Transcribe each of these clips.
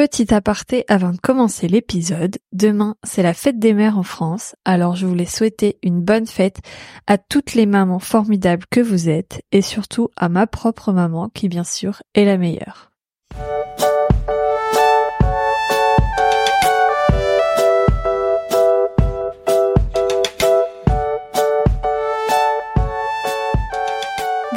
Petit aparté avant de commencer l'épisode, demain c'est la fête des mères en France, alors je voulais souhaiter une bonne fête à toutes les mamans formidables que vous êtes et surtout à ma propre maman qui bien sûr est la meilleure.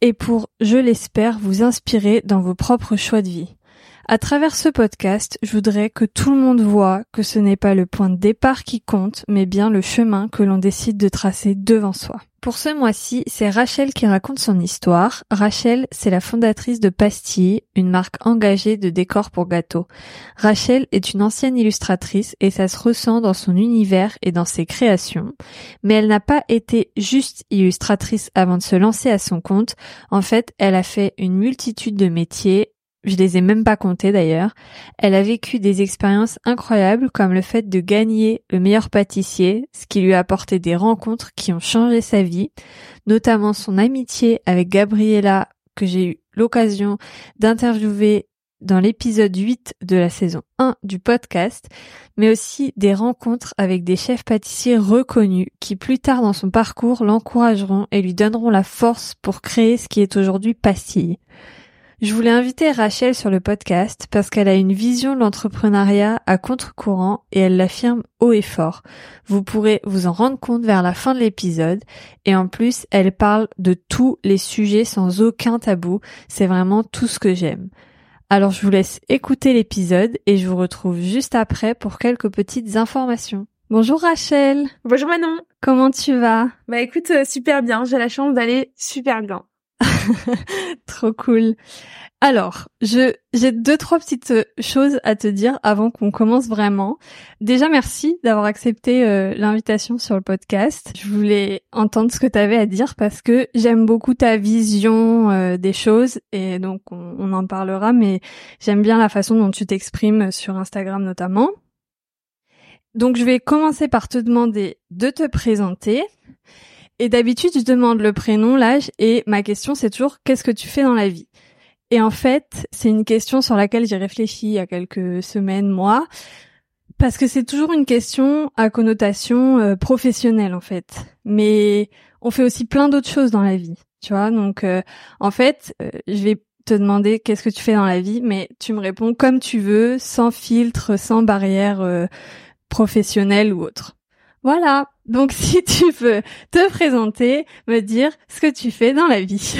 et pour, je l'espère, vous inspirer dans vos propres choix de vie. À travers ce podcast, je voudrais que tout le monde voit que ce n'est pas le point de départ qui compte, mais bien le chemin que l'on décide de tracer devant soi. Pour ce mois-ci, c'est Rachel qui raconte son histoire. Rachel, c'est la fondatrice de Pastille, une marque engagée de décors pour gâteaux. Rachel est une ancienne illustratrice et ça se ressent dans son univers et dans ses créations. Mais elle n'a pas été juste illustratrice avant de se lancer à son compte. En fait, elle a fait une multitude de métiers je les ai même pas comptés d'ailleurs. Elle a vécu des expériences incroyables comme le fait de gagner le meilleur pâtissier, ce qui lui a apporté des rencontres qui ont changé sa vie, notamment son amitié avec Gabriella que j'ai eu l'occasion d'interviewer dans l'épisode 8 de la saison 1 du podcast, mais aussi des rencontres avec des chefs pâtissiers reconnus qui plus tard dans son parcours l'encourageront et lui donneront la force pour créer ce qui est aujourd'hui Pastille. Je voulais inviter Rachel sur le podcast parce qu'elle a une vision de l'entrepreneuriat à contre-courant et elle l'affirme haut et fort. Vous pourrez vous en rendre compte vers la fin de l'épisode et en plus elle parle de tous les sujets sans aucun tabou. C'est vraiment tout ce que j'aime. Alors je vous laisse écouter l'épisode et je vous retrouve juste après pour quelques petites informations. Bonjour Rachel. Bonjour Manon. Comment tu vas? Bah écoute, euh, super bien. J'ai la chance d'aller super bien. Trop cool. Alors, je j'ai deux trois petites euh, choses à te dire avant qu'on commence vraiment. Déjà merci d'avoir accepté euh, l'invitation sur le podcast. Je voulais entendre ce que tu avais à dire parce que j'aime beaucoup ta vision euh, des choses et donc on, on en parlera mais j'aime bien la façon dont tu t'exprimes sur Instagram notamment. Donc je vais commencer par te demander de te présenter et d'habitude, je demande le prénom, l'âge, et ma question, c'est toujours qu'est-ce que tu fais dans la vie? Et en fait, c'est une question sur laquelle j'ai réfléchi il y a quelques semaines, mois, parce que c'est toujours une question à connotation euh, professionnelle, en fait. Mais on fait aussi plein d'autres choses dans la vie, tu vois? Donc, euh, en fait, euh, je vais te demander qu'est-ce que tu fais dans la vie, mais tu me réponds comme tu veux, sans filtre, sans barrière professionnelle ou autre. Voilà. Donc si tu veux te présenter, me dire ce que tu fais dans la vie.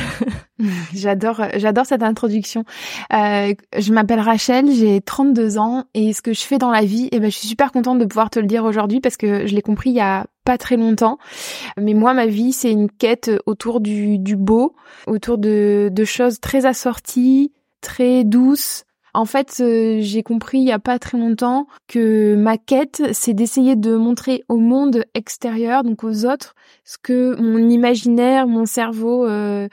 j'adore, j'adore cette introduction. Euh, je m'appelle Rachel, j'ai 32 ans et ce que je fais dans la vie, eh ben, je suis super contente de pouvoir te le dire aujourd'hui parce que je l'ai compris il y a pas très longtemps. Mais moi, ma vie, c'est une quête autour du, du beau, autour de, de choses très assorties, très douces, en fait, euh, j'ai compris il y a pas très longtemps que ma quête, c'est d'essayer de montrer au monde extérieur, donc aux autres, ce que mon imaginaire, mon cerveau euh,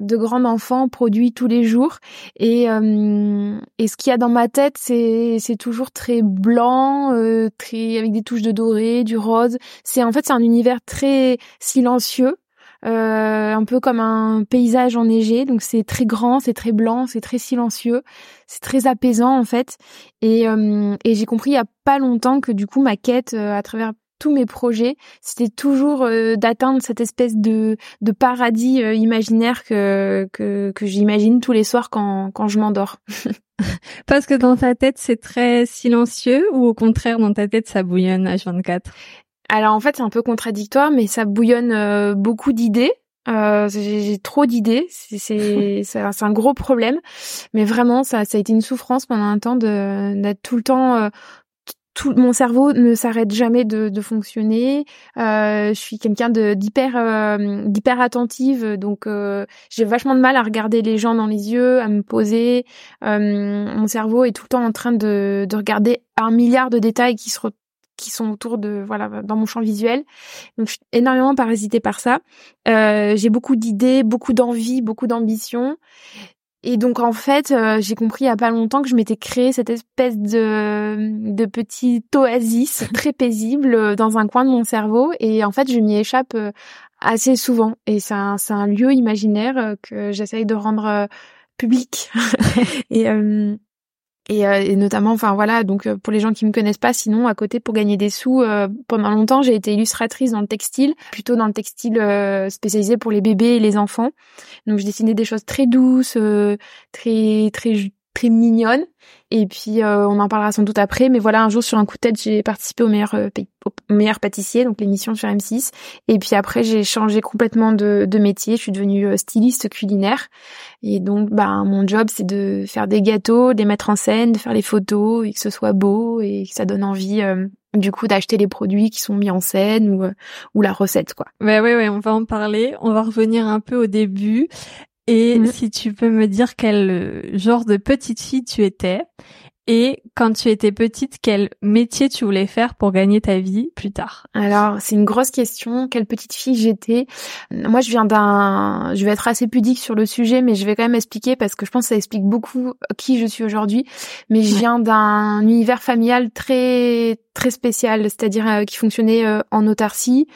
de grand enfant produit tous les jours. Et, euh, et ce qu'il y a dans ma tête, c'est c'est toujours très blanc, très avec des touches de doré, du rose. C'est en fait c'est un univers très silencieux euh, un peu comme un paysage enneigé. Donc c'est très grand, c'est très blanc, c'est très silencieux, c'est très apaisant en fait. Et, euh, et j'ai compris il y a pas longtemps que du coup ma quête euh, à travers tous mes projets, c'était toujours d'atteindre cette espèce de, de paradis imaginaire que, que, que j'imagine tous les soirs quand, quand je m'endors. Parce que dans ta tête, c'est très silencieux ou au contraire, dans ta tête, ça bouillonne à 24 alors en fait, c'est un peu contradictoire, mais ça bouillonne euh, beaucoup d'idées. Euh, j'ai trop d'idées, c'est c'est un gros problème, mais vraiment ça ça a été une souffrance pendant un temps de d'être tout le temps euh, tout mon cerveau ne s'arrête jamais de, de fonctionner. Euh, je suis quelqu'un de d'hyper euh, d'hyper attentive, donc euh, j'ai vachement de mal à regarder les gens dans les yeux, à me poser. mon cerveau est tout le temps en train de, de regarder un milliard de détails qui se qui sont autour de voilà dans mon champ visuel. Donc je suis énormément parasitée par ça. j'ai beaucoup d'idées, beaucoup d'envie, beaucoup d'ambition et donc en fait, euh, j'ai compris il y a pas longtemps que je m'étais créé cette espèce de de petite oasis très paisible euh, dans un coin de mon cerveau et en fait, je m'y échappe euh, assez souvent et c'est un c'est un lieu imaginaire que j'essaye de rendre public et et, euh, et, notamment enfin voilà donc euh, pour les gens qui me connaissent pas sinon à côté pour gagner des sous euh, pendant longtemps j'ai été illustratrice dans le textile plutôt dans le textile spécialisé pour les bébés et les enfants. Donc je dessinais des choses très douces très très très mignonne. Et puis euh, on en parlera sans doute après, mais voilà, un jour sur un coup de tête, j'ai participé au meilleur euh, au meilleur pâtissier, donc l'émission sur M6. Et puis après, j'ai changé complètement de, métier. Je suis devenue euh, styliste culinaire. Et donc, bah, mon job, c'est de faire des gâteaux, de les mettre en scène, de faire les photos et que ce soit beau et que ça donne envie. du coup d'acheter les produits qui sont mis en scène ou ou la recette quoi. Ouais ouais ouais, on va en parler, on va revenir un peu au début. Et mm. si tu peux me dire quel euh, genre de petite fille tu étais et quand tu étais petite, quel métier tu voulais faire pour gagner ta vie plus tard? Alors, c'est une grosse question. Quelle petite fille j'étais? Moi, je viens d'un... Je vais être assez pudique sur le sujet, mais je vais quand même expliquer parce que je pense que ça explique beaucoup qui je suis aujourd'hui. Mais je viens d'un univers familial très très spécial, c'est-à-dire euh, qui fonctionnait euh, en autarcie,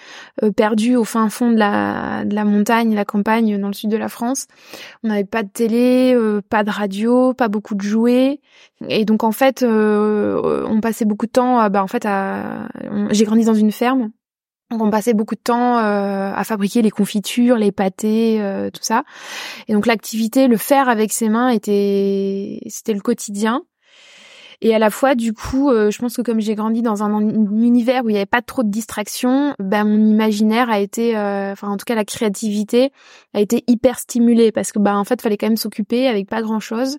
euh, perdu au fin fond de la, de la montagne, la campagne dans le sud de la France. On n'avait pas de télé, pas de radio, pas beaucoup de jouets. Et donc en fait, on passait beaucoup de temps, bah en fait, à... j'ai grandi dans une ferme. on passait beaucoup de temps à fabriquer les confitures, les pâtés, tout ça. Et donc l'activité, le faire avec ses mains était, c'était le quotidien. Et à la fois, du coup, euh, je pense que comme j'ai grandi dans un, univers où il n'y avait pas trop de distractions, ben mon imaginaire a été, euh, enfin en tout cas la créativité a été hyper stimulée parce que bah en fait, fallait quand même s'occuper avec pas grand chose.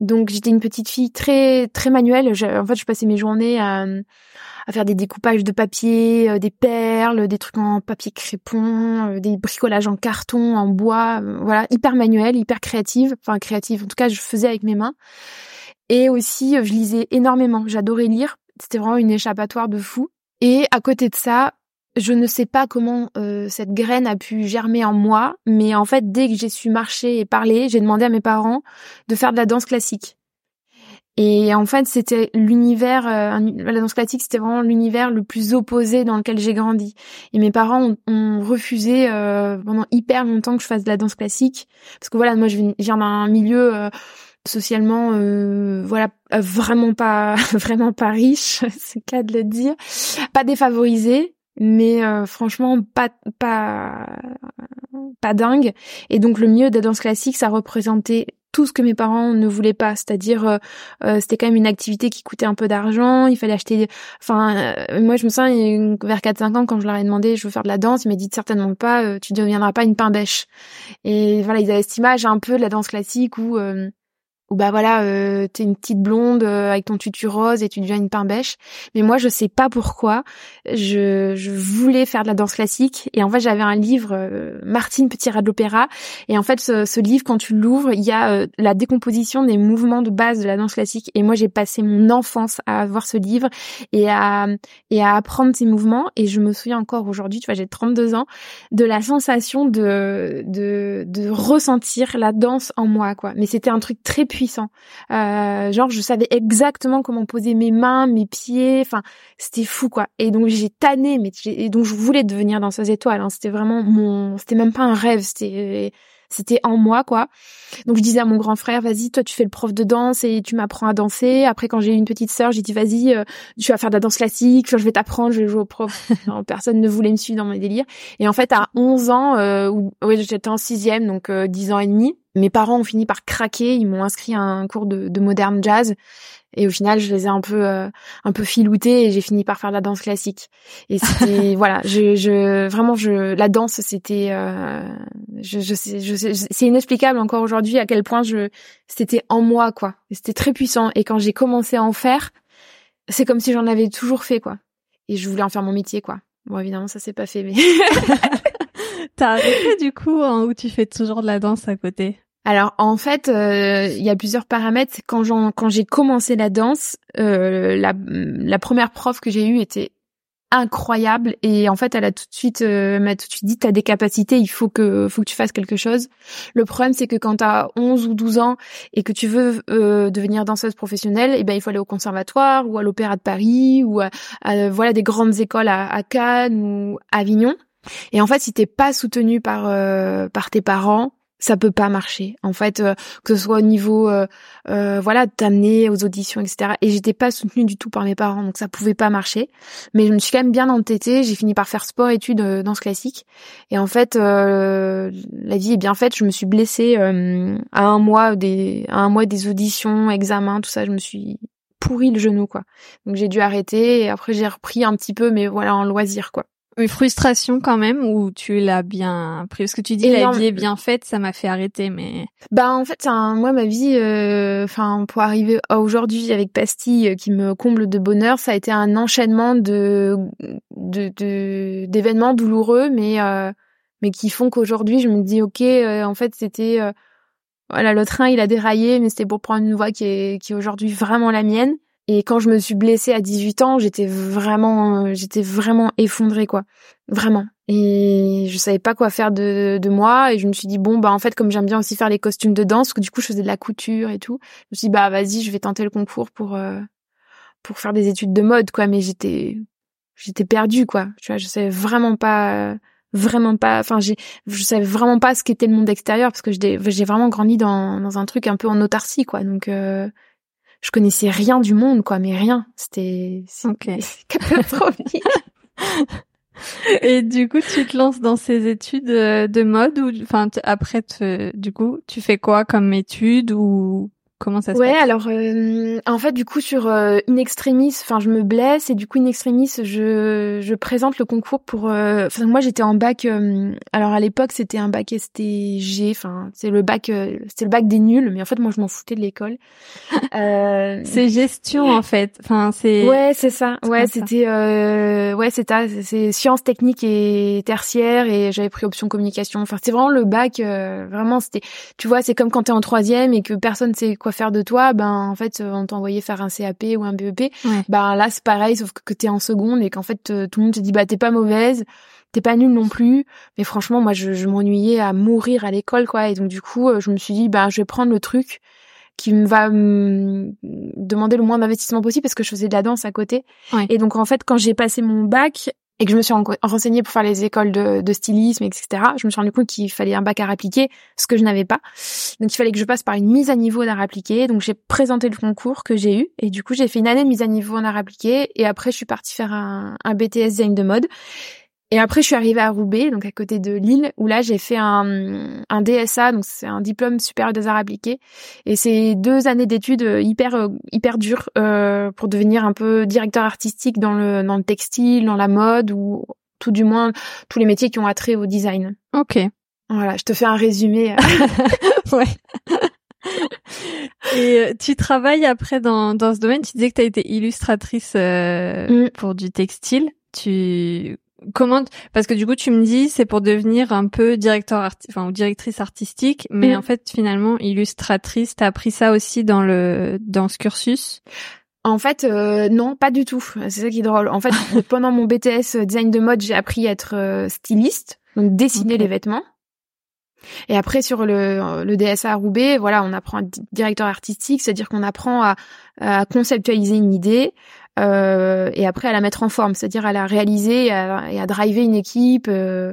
Donc j'étais une petite fille très très manuelle. en fait, je passais mes journées à, à faire des découpages de papier, euh, des perles, des trucs en papier crépon, des bricolages en carton, en bois, voilà, hyper manuel, hyper créative, enfin créative. En tout cas, je faisais avec mes mains. Et aussi, euh, je lisais énormément. J'adorais lire. C'était vraiment une échappatoire de fou. Et à côté de ça, je ne sais pas comment euh, cette graine a pu germer en moi, mais en fait, dès que j'ai su marcher et parler, j'ai demandé à mes parents de faire de la danse classique. Et en fait, c'était l'univers, euh, la danse classique, c'était vraiment l'univers le plus opposé dans lequel j'ai grandi. Et mes parents ont, refusé pendant hyper longtemps que je fasse de la danse classique, parce que voilà, moi, je viens d'un milieu socialement euh, voilà vraiment pas vraiment pas riche c'est cas de le dire. Pas défavorisé mais euh, franchement pas pas pas dingue. Et donc le mieux de la danse classique ça représentait tout ce que mes parents ne voulaient pas, c'est-à-dire euh, c'était quand même une activité qui coûtait un peu d'argent, il fallait acheter enfin moi je me sens vers 4 5 ans quand je leur ai demandé je veux faire de la danse, ils m'ont certainement pas tu deviendras pas une pain. Et voilà, ils avaient cette image un peu de la danse classique où ou bah voilà, euh, t'es une petite blonde euh, avec ton tutu rose et tu deviens une pain bêche. Mais moi, je sais pas pourquoi. Je, je voulais faire de la danse classique et en fait, j'avais un livre euh, Martine Petit rat de l'opéra et en fait, ce, ce livre, quand tu l'ouvres, il y a euh, la décomposition des mouvements de base de la danse classique. Et moi, j'ai passé mon enfance à voir ce livre et à et à apprendre ces mouvements. Et je me souviens encore aujourd'hui, tu vois, j'ai 32 ans, de la sensation de de de ressentir la danse en moi, quoi. Mais c'était un truc très Euh, genre, je savais exactement comment poser mes mains, mes pieds. Enfin, c'était fou, quoi. Et donc, j'ai tanné, mais et donc, je voulais devenir danseuse étoile. Hein. C'était vraiment mon, c'était même pas un rêve. C'était, c'était en moi, quoi. Donc, je disais à mon grand frère, vas-y, toi, tu fais le prof de danse et tu m'apprends à danser. Après, quand j'ai eu une petite sœur, j'ai dit, vas-y, euh, tu vas faire de la danse classique. je vais t'apprendre, je vais jouer au prof. personne ne voulait me suivre dans mes délires. Et en fait, à 11 ans, euh, oui, j'étais en sixième, donc euh, 10 ans et demi, mes parents ont fini par craquer, ils m'ont inscrit à un cours de, de moderne jazz et au final je les ai un peu euh, un peu filoutés et j'ai fini par faire de la danse classique et c'était voilà je, je vraiment je la danse c'était euh, je, je sais je sais c'est inexplicable encore aujourd'hui à quel point je c'était en moi quoi c'était très puissant et quand j'ai commencé à en faire c'est comme si j'en avais toujours fait quoi. Et je voulais en faire mon métier quoi. Bon évidemment ça s'est pas fait mais. T'as arrêté du coup hein, ou tu fais toujours de la danse à côté? Alors en fait, euh, il y a plusieurs paramètres. Quand quand j'ai commencé la danse, euh, la, la première prof que j'ai eue était incroyable. Et en fait elle a tout de suite euh, m'a tout de suite dit t'as des capacités il faut que faut que tu fasses quelque chose. Le problème c'est que quand t'as 11 ou 12 ans et que tu veux euh, devenir danseuse professionnelle eh ben il faut aller au conservatoire ou à l'opéra de Paris ou à, voilà des grandes écoles à, à, Cannes ou à Avignon. Et en fait si t'es pas soutenu par euh, par tes parents ça peut pas marcher. En fait euh, que ce soit au niveau euh, euh, voilà t'amener aux auditions etc et j'étais pas soutenue du tout par mes parents donc ça pouvait pas marcher. Mais je me suis quand même bien entêtée. J'ai fini par faire sport études dans ce classique. Et en fait la vie est bien faite. Je me suis blessée à un mois des à un mois des auditions examens tout ça. Je me suis pourri le genou quoi. Donc j'ai dû arrêter. Et après j'ai repris un petit peu mais voilà en loisir quoi une frustration quand même ou tu l'as bien pris? Parce que tu dis la vie est bien faite, ça m'a fait arrêter mais bah en fait moi ma vie euh, enfin pour arriver à aujourd'hui avec Pastille euh, qui me comble de bonheur, ça a été un enchaînement de de d'événements douloureux mais euh, mais qui font qu'aujourd'hui je me dis OK en fait c'était voilà le train il a déraillé mais c'était pour prendre une voie qui est qui est aujourd'hui vraiment la mienne et quand je me suis blessée à 18 ans, j'étais vraiment, j'étais vraiment effondrée, quoi. Vraiment. Et je savais pas quoi faire de, moi. Et je me suis dit, bon, bah, en fait, comme j'aime bien aussi faire les costumes de danse, que du coup, je faisais de la couture et tout. Je me suis dit, bah, vas-y, je vais tenter le concours pour, euh, pour faire des études de mode, quoi. Mais j'étais, j'étais perdue, quoi. Tu vois, je savais vraiment pas, vraiment pas, enfin, j'ai, je savais vraiment pas ce qu'était le monde extérieur parce que j'ai vraiment grandi dans, dans un truc un peu en autarcie, quoi. Donc, euh, je connaissais rien du monde, quoi, mais rien. C'était okay. catastrophique. Et du coup, tu te lances dans ces études euh, de mode ou, enfin, après, du coup, tu fais quoi comme études ou Comment ça se ouais, passe? alors euh, en fait du coup sur euh, In Extremis, enfin je me blesse et du coup In Extremis, je je présente le concours pour euh, enfin moi j'étais en bac euh, alors à l'époque c'était un bac STG, enfin c'est le bac c'était le bac des nuls mais en fait moi je m'en foutais de l'école. c'est gestion en fait. Enfin c'est Ouais, c'est ça. Ouais, c'était ouais, c'est ça, c'est sciences techniques et tertiaires et j'avais pris option communication. Enfin, c'est vraiment le bac vraiment c'était tu vois, c'est comme quand tu es en troisième et que personne sait quoi faire de toi, ben en fait on t'envoyait faire un CAP ou un BEP. Ben là c'est pareil sauf que t'es en seconde et qu'en fait euh, tout le monde te dit bah t'es pas mauvaise, t'es pas nulle non plus. Mais franchement moi je, je m'ennuyais à mourir à l'école quoi et donc du coup euh, je me suis dit bah je vais prendre le truc qui me va me demander le moins d'investissement possible parce que je faisais de la danse à côté. Et donc en fait quand j'ai passé mon bac, et que je me suis renseignée pour faire les écoles de, stylisme, etc., je me suis rendu compte qu'il fallait un bac à appliquer, ce que je n'avais pas. Donc il fallait que je passe par une mise à niveau d'art appliqué. Donc j'ai présenté le concours que j'ai eu et du coup j'ai fait une année de mise à niveau en art appliqué et après je suis partie faire un BTS design de mode. Et après, je suis arrivée à Roubaix, donc à côté de Lille, où là, j'ai fait un, un DSA, donc c'est un diplôme supérieur des arts appliqués. Et c'est deux années d'études hyper euh, hyper dures euh, pour devenir un peu directeur artistique dans le dans le textile, dans la mode ou tout du moins tous les métiers qui ont attrait au design. Ok. Voilà, je te fais un résumé. ouais. Et euh, tu travailles après dans, dans ce domaine. Tu disais que tu as été illustratrice euh, mm. pour du textile. Tu comment parce que du coup tu me dis c'est pour devenir un peu directeur arti... enfin ou directrice artistique mais mm. en fait finalement illustratrice t'as appris ça aussi dans le dans ce cursus? En fait, euh, non, pas du tout. C'est ça qui est drôle. En fait, pendant mon BTS design de mode, j'ai appris à être euh, styliste, donc dessiner les vêtements. Et après, sur le, le DSA à Roubaix, voilà, on apprend à être directeur artistique, c'est-à-dire qu'on apprend à, à, conceptualiser une idée, euh, et après à la mettre en forme, c'est-à-dire à la réaliser et à, et à driver une équipe euh,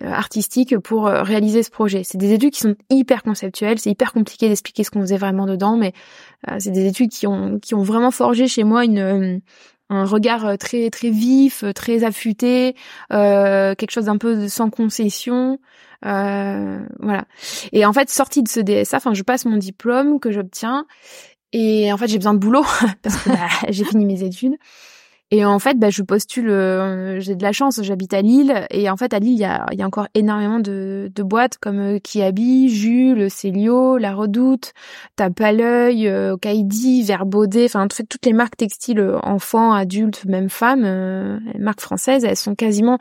artistique pour euh, réaliser ce projet. C'est des études qui sont hyper conceptuelles, c'est hyper compliqué d'expliquer ce qu'on faisait vraiment dedans, mais euh, c'est des études qui ont qui ont vraiment forgé chez moi une un regard très très vif, très affûté, euh, quelque chose d'un peu sans concession, euh, voilà. Et en fait, sortie de ce DSA, enfin, je passe mon diplôme que j'obtiens, et en fait, j'ai besoin de boulot parce que bah, j'ai fini mes études. Et en fait, bah, je postule, euh, j'ai de la chance, j'habite à Lille, et en fait, à Lille, il y a, y a encore énormément de, de boîtes comme euh, Kiabi, Jules, Célio, La Redoute, Tape à l'œil, euh, Kaidi, Verbaudet, enfin, en fait, toutes les marques textiles euh, enfants, adultes, même femmes, euh, marques françaises, elles sont quasiment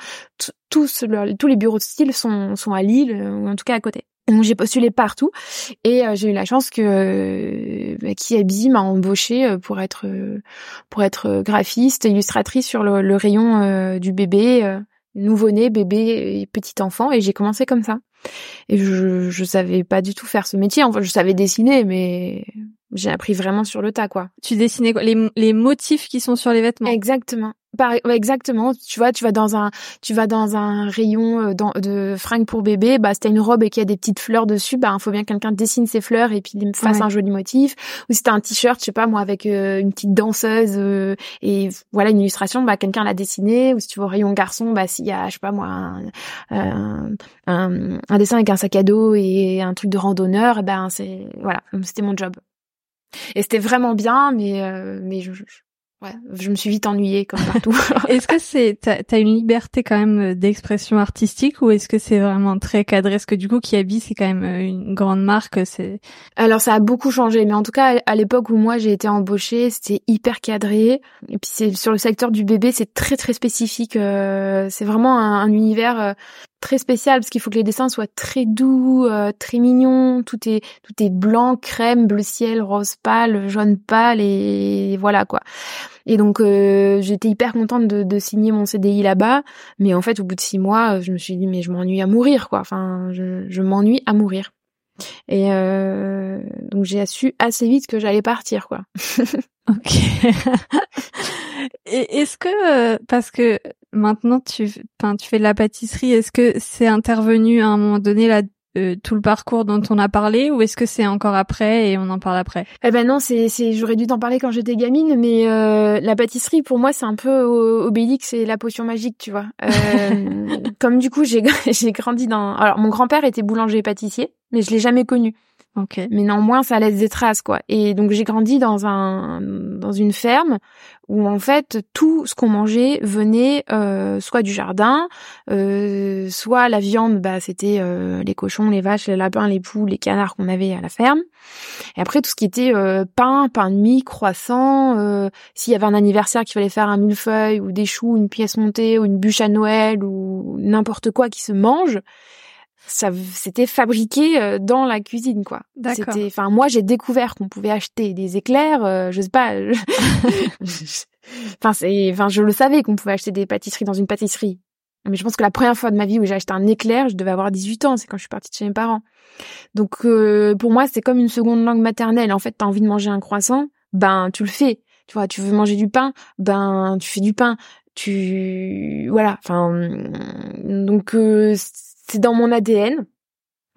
tous, tous les bureaux de style sont, sont à Lille, ou en tout cas à côté. Donc j'ai postulé partout et euh, j'ai eu la chance que euh, bah, Kiabi m'a embauché euh, pour être pour être graphiste, illustratrice sur le, le rayon du bébé, nouveau-né, bébé et petit enfant et j'ai commencé comme ça. Et je je savais pas du tout faire ce métier. Enfin, je savais dessiner, mais j'ai appris vraiment sur le tas, quoi. Tu dessinais quoi? Les, les motifs qui sont sur les vêtements? Exactement. Exactement. Tu vois, tu vas dans un, tu vas dans un rayon euh, de fringues pour bébé. Bah, si t'as une robe et qu'il y a des petites fleurs dessus, bah, il faut bien que quelqu'un dessine ces fleurs et puis il me fasse un joli motif. Ou si t'as un t-shirt, je sais pas moi, avec euh, une petite danseuse euh, et voilà une illustration, bah, quelqu'un l'a dessiné. Ou si tu vas au rayon garçon, bah, s'il y a, je sais pas moi, un, un, un, dessin avec un sac à dos et un truc de randonneur, eh ben c'est voilà, c'était mon job. Et c'était vraiment bien, mais euh, mais je, je, ouais, je me suis vite ennuyée comme partout. est-ce que c'est t'as as une liberté quand même euh, d'expression artistique ou est-ce que c'est vraiment très cadré? Est-ce que du coup Kiabi c'est quand même euh, une grande marque C'est alors ça a beaucoup changé, mais en tout cas à l'époque où moi j'ai été embauchée, c'était hyper cadré. Et puis c'est sur le secteur du bébé, c'est très très spécifique. Euh, c'est vraiment un, un univers très spécial parce qu'il faut que les dessins soient très doux, euh, très mignons. Tout est tout est blanc, crème, bleu ciel, rose pâle, jaune pâle et voilà quoi. Et donc euh, j'étais hyper contente de, de, signer mon CDI là-bas, mais en fait au bout de six mois, je me suis dit mais je m'ennuie à mourir quoi. Enfin je, je m'ennuie à mourir. Et euh, donc j'ai su assez vite que j'allais partir quoi. ok. Et est-ce que euh, parce que maintenant tu, tu fais de la pâtisserie, est-ce que c'est intervenu à un moment donné là euh, tout le parcours dont on a parlé ou est-ce que c'est encore après et on en parle après? Eh ben non, c'est c'est j'aurais dû t'en parler quand j'étais gamine, mais euh, la pâtisserie pour moi c'est un peu Obélix c'est la potion magique, tu vois. Euh, comme du coup j'ai j'ai grandi dans alors mon grand-père était boulanger pâtissier, mais je l'ai jamais connu. Okay. Mais néanmoins, ça laisse des traces, quoi. Et donc, j'ai grandi dans un dans une ferme où en fait tout ce qu'on mangeait venait euh, soit du jardin, euh, soit la viande, bah c'était euh, les cochons, les vaches, les lapins, les poules, les canards qu'on avait à la ferme. Et après tout ce qui était euh, pain, pain de mie, croissant, euh, s'il y avait un anniversaire qu'il fallait faire un millefeuille ou des choux, une pièce montée ou une bûche à Noël ou n'importe quoi qui se mange ça c'était fabriqué euh, dans la cuisine quoi. C'était enfin moi j'ai découvert qu'on pouvait acheter des éclairs, euh, je sais pas enfin c'est enfin je le savais qu'on pouvait acheter des pâtisseries dans une pâtisserie. Mais je pense que la première fois de ma vie où j'ai acheté un éclair, je devais avoir 18 ans, c'est quand je suis partie de chez mes parents. Donc euh, pour moi, c'est comme une seconde langue maternelle. En fait, tu as envie de manger un croissant, ben tu le fais. Tu vois, tu veux manger du pain, ben tu fais du pain. Tu voilà, enfin donc c'est dans mon ADN.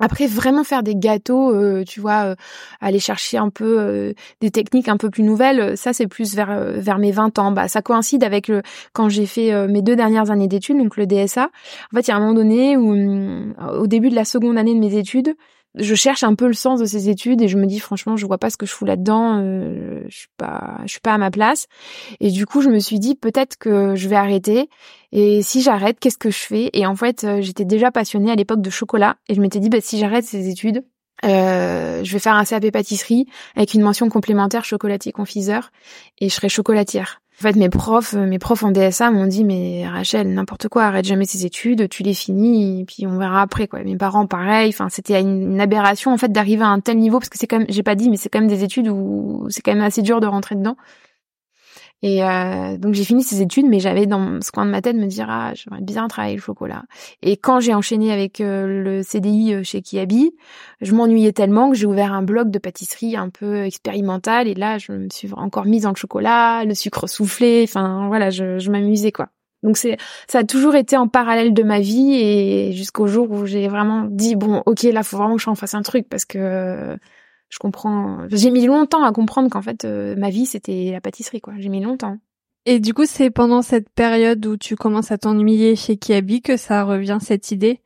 Après, vraiment faire des gâteaux, euh, tu vois, euh, aller chercher un peu euh, des techniques un peu plus nouvelles, ça c'est plus vers vers mes 20 ans. Bah, ça coïncide avec le quand j'ai fait mes deux dernières années d'études, donc le DSA. En fait, il y a un moment donné où, hum, au début de la seconde année de mes études, je cherche un peu le sens de ces études et je me dis franchement je vois pas ce que je fous là-dedans euh, je suis pas je suis pas à ma place. Et du coup je me suis dit peut-être que je vais arrêter. Et si j'arrête qu'est-ce que je fais? Et en fait euh, j'étais déjà passionnée à l'époque de chocolat et je m'étais dit bah si j'arrête ces études euh, je vais faire un CAP pâtisserie avec une mention complémentaire chocolatier confiseur et je serai chocolatière en fait, mes profs, mes profs en DSA m'ont dit mais Rachel, n'importe quoi, arrête jamais tes études, tu les finis puis on verra après quoi. Mes parents pareil, enfin c'était une, aberration en fait d'arriver à un tel niveau parce que c'est quand même, j'ai pas dit mais c'est quand même des études où c'est quand même assez dur de rentrer dedans. Et euh, donc j'ai fini ces études, mais j'avais dans ce coin de ma tête me dire ah j'aimerais bien travailler le chocolat. Et quand j'ai enchaîné avec euh, le CDI euh, chez Kiabi, je m'ennuyais tellement que j'ai ouvert un blog de pâtisserie un peu expérimental. Et là je me suis encore mise dans le chocolat, le sucre soufflé. Enfin voilà, je, je m'amusais quoi. Donc c'est ça a toujours été en parallèle de ma vie et jusqu'au jour où j'ai vraiment dit bon ok là faut vraiment que j'en fasse un truc parce que je comprends. J'ai mis longtemps à comprendre qu'en fait euh, ma vie c'était la pâtisserie quoi. J'ai mis longtemps. Et du coup, c'est pendant cette période où tu commences à t'ennuyer chez Kiabi que ça revient cette idée?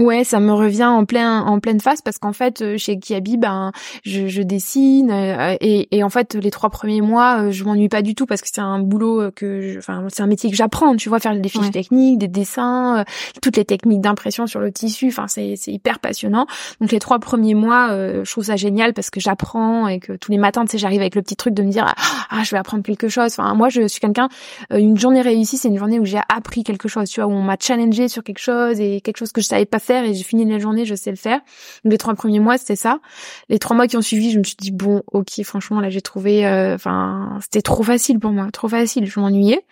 Ouais, ça me revient en plein en pleine face parce qu'en fait euh, chez Kiabi ben je, je dessine euh, et, et en fait les trois premiers mois euh, je m'ennuie pas du tout parce que c'est un boulot que enfin c'est un métier que j'apprends tu vois faire des fiches techniques des dessins toutes les techniques d'impression sur le tissu enfin c'est c'est hyper passionnant. Donc les trois premiers mois je trouve ça génial parce que j'apprends et que tous les matins tu sais j'arrive avec le petit truc de me dire ah je vais apprendre quelque chose enfin moi je suis quelqu'un une journée réussie c'est une journée où j'ai appris quelque chose tu vois où on m'a challengé sur quelque chose et quelque chose que je savais pas faire et j'ai fini la journée, je sais le faire. les trois premiers mois, c'était ça. Les trois mois qui ont suivi, je me suis dit bon, ok, franchement là j'ai trouvé, euh, enfin c'était trop facile pour moi, trop facile, je m'ennuyais.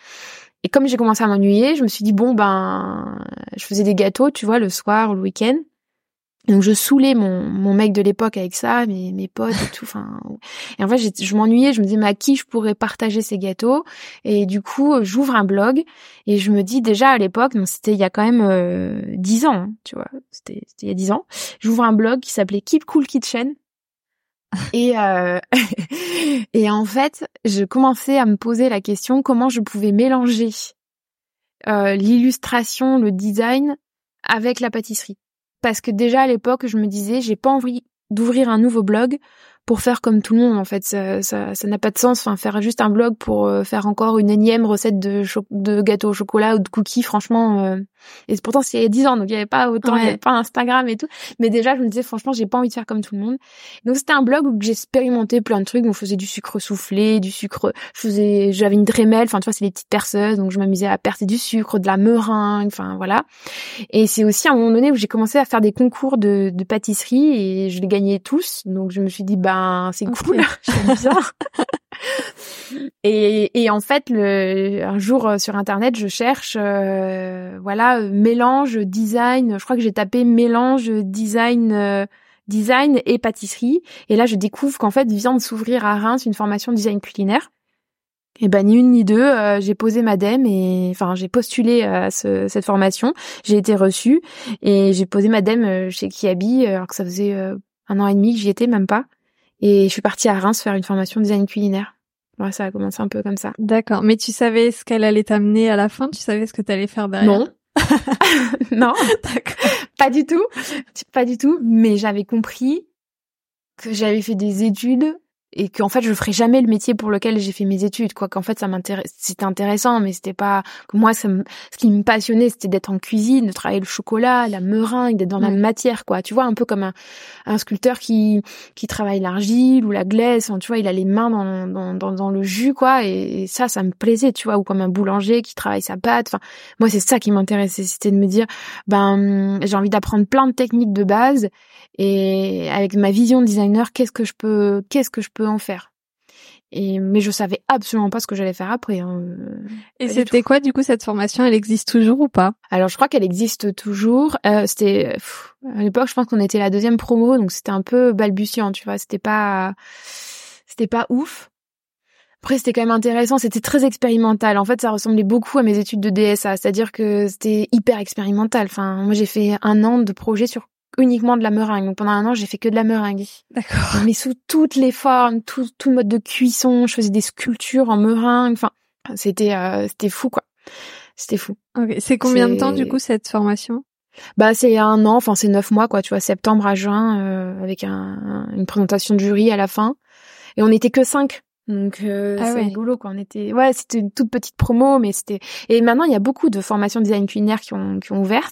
Et comme j'ai commencé à m'ennuyer, je me suis dit bon ben, je faisais des gâteaux, tu vois, le soir ou le week-end. Donc je saoulais mon, mon mec de l'époque avec ça, mes, mes potes et tout. Enfin, et en fait, je m'ennuyais. Je me disais, mais à qui je pourrais partager ces gâteaux? Et du coup, j'ouvre un blog et je me dis déjà à l'époque, donc c'était il y a quand même euh, dix ans, hein, tu vois, c'était il y a dix ans. J'ouvre un blog qui s'appelait Keep Cool Kitchen. et euh, et en fait, je commençais à me poser la question comment je pouvais mélanger euh, l'illustration, le design avec la pâtisserie parce que déjà à l'époque, je me disais, j'ai pas envie d'ouvrir un nouveau blog pour faire comme tout le monde en fait. Ça ça ça n'a pas de sens. Enfin faire juste un blog pour euh, faire encore une énième recette de de gâteau au chocolat ou de cookies franchement euh, et pourtant c'est il y a 10 ans donc il y avait pas autant il y avait pas Instagram et tout. Mais déjà je me disais franchement j'ai pas envie de faire comme tout le monde. Donc c'était un blog où j'expérimentais plein de trucs. On faisait du sucre soufflé du sucre je faisais j'avais une Dremel enfin tu vois c'est des petites perceuses. Donc je m'amusais à percer du sucre de la meringue. Enfin voilà. Et c'est aussi à un moment donné où j'ai commencé à faire des concours de, de pâtisserie et je les gagnais tous. Donc je me suis dit bah c'est cool, j'aime bien. et, et en fait, le, un jour euh, sur internet, je cherche, euh, voilà, mélange design. Je crois que j'ai tapé mélange design. Euh, design et pâtisserie et là je découvre qu'en fait vient de s'ouvrir à Reims une formation design culinaire et ben ni une ni deux, j'ai posé ma dème et enfin j'ai postulé à cette formation, j'ai été reçue et j'ai posé ma dème chez Kiabi alors que ça faisait un an et demi que j'y étais même pas. Et je suis partie à Reims faire une formation de design culinaire. Ouais, ça a commencé un peu comme ça. D'accord. Mais tu savais ce qu'elle allait t'amener à la fin? Tu savais ce que tu allais faire derrière? Non. non. Pas du tout. Pas du tout. Mais j'avais compris que j'avais fait des études et qu'en fait je ferais jamais le métier pour lequel j'ai fait mes études quoi qu'en fait ça m'intéresse c'était intéressant mais c'était pas que moi ça ce qui me passionnait c'était d'être en cuisine de travailler le chocolat la meringue d'être dans la matière quoi. Tu vois un peu comme un, un sculpteur qui qui travaille l'argile ou la glaise tu vois il a les mains dans dans, dans, le jus quoi et, ça ça me plaisait tu vois ou comme un boulanger qui travaille sa pâte. Enfin moi c'est ça qui m'intéressait c'était de me dire ben j'ai envie d'apprendre plein de techniques de base et avec ma vision de designer qu'est-ce que je peux qu'est-ce que je peux en faire et mais je savais absolument pas ce que j'allais faire après. Hein. Et c'était quoi du coup cette formation? Elle existe toujours ou pas? Alors je crois qu'elle existe toujours. Euh, c'était à l'époque, je pense qu'on était la deuxième promo, donc c'était un peu balbutiant, tu vois. C'était pas c'était pas ouf. Après, c'était quand même intéressant. C'était très expérimental. En fait, ça ressemblait beaucoup à mes études de DSA, c'est-à-dire que c'était hyper expérimental. Enfin, moi, j'ai fait un an de projet sur uniquement de la meringue. Donc pendant un an, j'ai fait que de la meringue. D'accord. Mais sous toutes les formes, tout, tout mode de cuisson. Je faisais des sculptures en meringue. Enfin, c'était euh, c'était fou quoi. C'était fou. C'est combien de temps du coup cette formation? Bah c'est un an. Enfin c'est neuf mois quoi. Tu vois, septembre à juin euh, avec un, une présentation de jury à la fin. Et on n'était que cinq. Donc euh, ah c'est rigolo quoi. On était ouais c'était une toute petite promo mais c'était et maintenant il y a beaucoup de formations design culinaire qui ont qui ont ouvert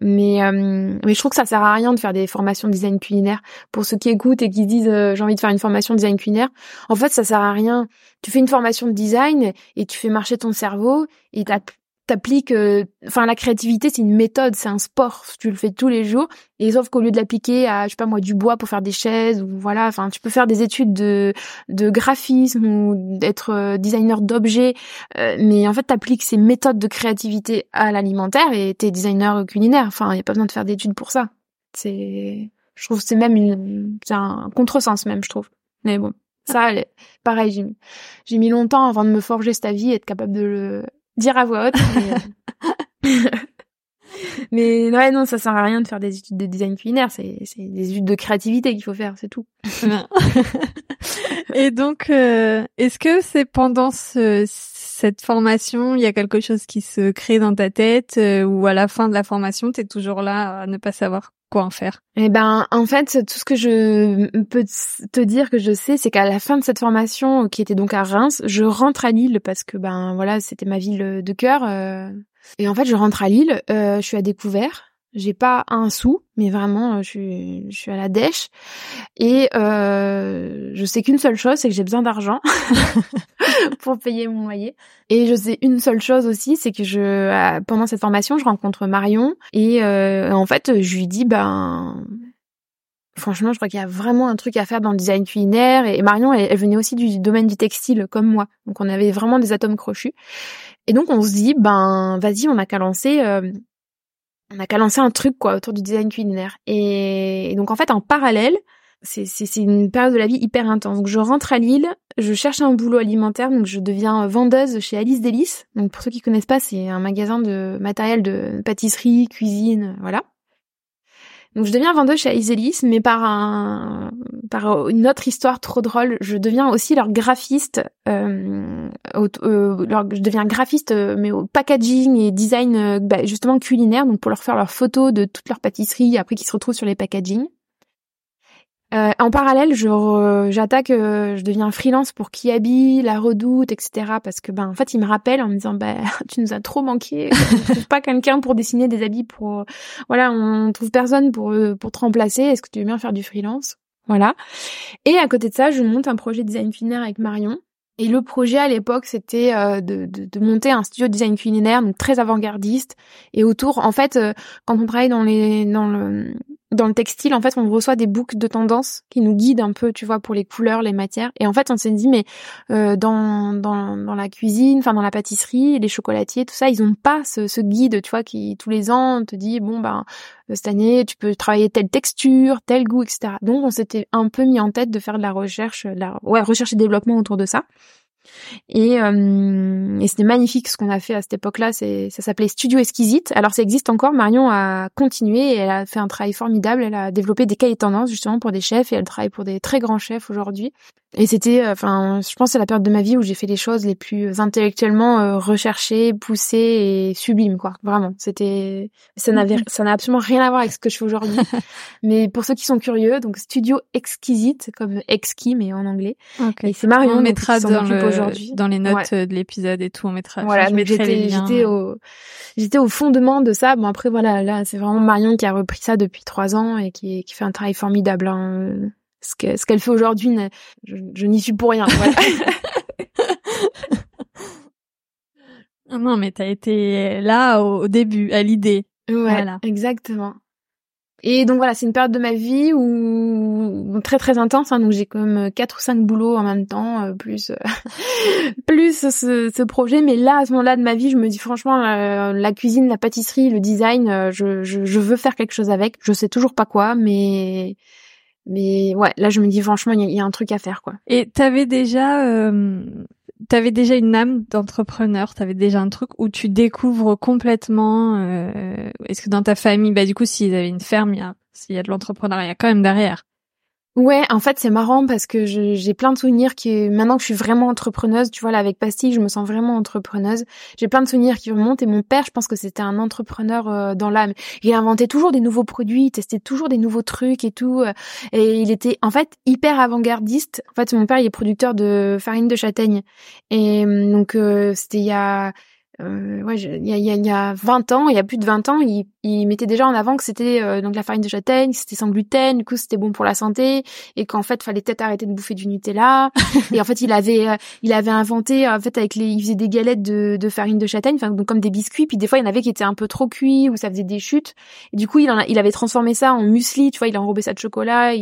mais, euh, mais je trouve que ça sert à rien de faire des formations de design culinaire. Pour ceux qui écoutent et qui disent euh, j'ai envie de faire une formation de design culinaire, en fait ça sert à rien. Tu fais une formation de design et tu fais marcher ton cerveau et t'appliques euh, enfin la créativité c'est une méthode c'est un sport tu le fais tous les jours. Et sauf qu'au lieu de l'appliquer à je sais pas moi du bois pour faire des chaises ou voilà enfin tu peux faire des études de de graphisme ou d'être euh, designer d'objets. Euh, mais en fait t'appliques ces méthodes de créativité à l'alimentaire et t'es designer culinaire. Enfin y a pas besoin de faire d'études pour ça. C'est je trouve c'est même une c'est un contresens même je trouve. Mais bon ça pareil j'ai j'ai mis longtemps avant de me forger cet avis et être capable de le dire à voix haute. Mais ouais, non, ça sert à rien de faire des études de design culinaire. C'est, c'est des études de créativité qu'il faut faire, c'est tout. Et donc, euh, est-ce que c'est pendant ce, cette formation, il y a quelque chose qui se crée dans ta tête euh, ou à la fin de la formation, tu es toujours là à ne pas savoir? Quoi en faire Eh ben, en fait, tout ce que je peux te dire que je sais, c'est qu'à la fin de cette formation, qui était donc à Reims, je rentre à Lille parce que ben voilà, c'était ma ville de cœur. Euh. et en fait, je rentre à Lille, euh, je suis à découvert. J'ai pas un sou, mais vraiment, je suis, je suis à la dèche. Et euh, je sais qu'une seule chose, c'est que j'ai besoin d'argent pour payer mon loyer. Et je sais une seule chose aussi, c'est que je, pendant cette formation, je rencontre Marion et euh, en fait, je lui dis, ben, franchement, je crois qu'il y a vraiment un truc à faire dans le design culinaire. Et Marion, elle, venait aussi du domaine du textile comme moi, donc on avait vraiment des atomes crochus. Et donc on se dit, ben, vas-y, on a qu'à lancer. Euh, on a qu'à lancer un truc quoi autour du design culinaire. Et, donc en fait en parallèle, c'est c'est une période de la vie hyper intense. Donc je rentre à Lille, je cherche un boulot alimentaire, donc je deviens vendeuse chez Alice Délice. Donc pour ceux qui connaissent pas, c'est un magasin de matériel de pâtisserie, cuisine, voilà. Donc je deviens vendeuse chez Isélis, mais par un par une autre histoire trop drôle, je deviens aussi leur graphiste. Euh, euh, je deviens graphiste, euh, mais au packaging et design bah, justement culinaire, donc pour leur faire leurs photos de toutes leurs pâtisseries après qu'ils se retrouvent sur les packaging. Euh, en parallèle, j'attaque, euh, je deviens freelance pour Kiabi, La Redoute, etc. Parce que ben en fait, il me rappelle en me disant bah tu nous as trop manqué, on trouve pas quelqu'un pour dessiner des habits pour voilà, on trouve personne pour euh, pour te remplacer. Est-ce que tu veux bien faire du freelance? Voilà. Et à côté de ça, je monte un projet design culinaire avec Marion. Et le projet à l'époque, c'était de, de, de, monter un studio de design culinaire, très avant-gardiste. Et autour, en fait, quand on travaille dans les dans le dans le textile, en fait, on reçoit des boucles de tendance qui nous guident un peu, tu vois, pour les couleurs, les matières. Et en fait, on s'est dit, mais euh, dans, dans, dans la cuisine, enfin dans la pâtisserie, les chocolatiers, tout ça, ils ont pas ce, guide, tu vois, qui tous les ans te dit, bon ben cette année, tu peux travailler telle texture, tel goût, etc. Donc, on s'était un peu mis en tête de faire de la recherche, de la ouais, recherche et développement autour de ça. Et, euh, et c'était magnifique ce qu'on a fait à cette époque-là. Ça s'appelait Studio Exquisite. Alors ça existe encore. Marion a continué et elle a fait un travail formidable. Elle a développé des cahiers tendances justement pour des chefs et elle travaille pour des très grands chefs aujourd'hui. Et c'était, euh, enfin, je pense c'est la période de ma vie où j'ai fait les choses les plus intellectuellement euh, recherchées, poussées et sublimes, quoi. Vraiment, c'était, ça n'avait, mhm. ça n'a absolument rien à voir avec ce que je fais aujourd'hui. mais pour ceux qui sont curieux, donc Studio Exquisite, comme exquis mais en anglais. Et c'est Marion. On mettra dans, le, dans les notes de l'épisode et tout, on mettra. Voilà, j'étais, j'étais au, j'étais au fondement de ça. Bon après voilà, là c'est vraiment Marion qui a repris ça depuis trois ans et qui, qui fait un travail formidable. Hein ce qu'elle ce qu'elle fait aujourd'hui, je, n'y suis pour rien. Ah non, mais t'as été là au, début, à l'idée. Ouais, voilà. exactement. Et donc voilà, c'est une période de ma vie où très très intense. Hein, donc j'ai comme quatre ou cinq boulots en même temps, euh, plus euh, plus ce, ce, projet. Mais là, à ce moment-là de ma vie, je me dis franchement, la cuisine, la pâtisserie, le design, euh, je, je, je veux faire quelque chose avec. Je sais toujours pas quoi, mais mais ouais, là je me dis franchement il y, a un truc à faire quoi. Et t'avais déjà euh, t'avais déjà une âme d'entrepreneur, t'avais déjà un truc où tu découvres complètement. Euh, Est-ce que dans ta famille, bah du coup s'ils avaient une ferme, s'il y a de l'entrepreneuriat quand même derrière. Ouais, en fait, c'est marrant parce que j'ai plein de souvenirs qui, maintenant que je suis vraiment entrepreneuse, tu vois, là, avec Pastille, je me sens vraiment entrepreneuse. J'ai plein de souvenirs qui remontent et mon père, je pense que c'était un entrepreneur euh, dans l'âme. Il inventait toujours des nouveaux produits, il testait toujours des nouveaux trucs et tout. Euh, et il était, en fait, hyper avant-gardiste. En fait, mon père, il est producteur de farine de châtaigne. Et donc, euh, c'était il y a, euh, ouais, il y a, y, y a 20 ans, il y a plus de 20 ans, il, il mettait déjà en avant que c'était euh, donc la farine de châtaigne, c'était sans gluten, du coup c'était bon pour la santé et qu'en fait fallait peut-être arrêter de bouffer du Nutella. et en fait il avait euh, il avait inventé en fait avec les il faisait des galettes de, de farine de châtaigne, enfin donc comme des biscuits. Puis des fois il y en avait qui étaient un peu trop cuits ou ça faisait des chutes. Et du coup il en a, il avait transformé ça en muesli, tu vois, il a enrobé ça de chocolat.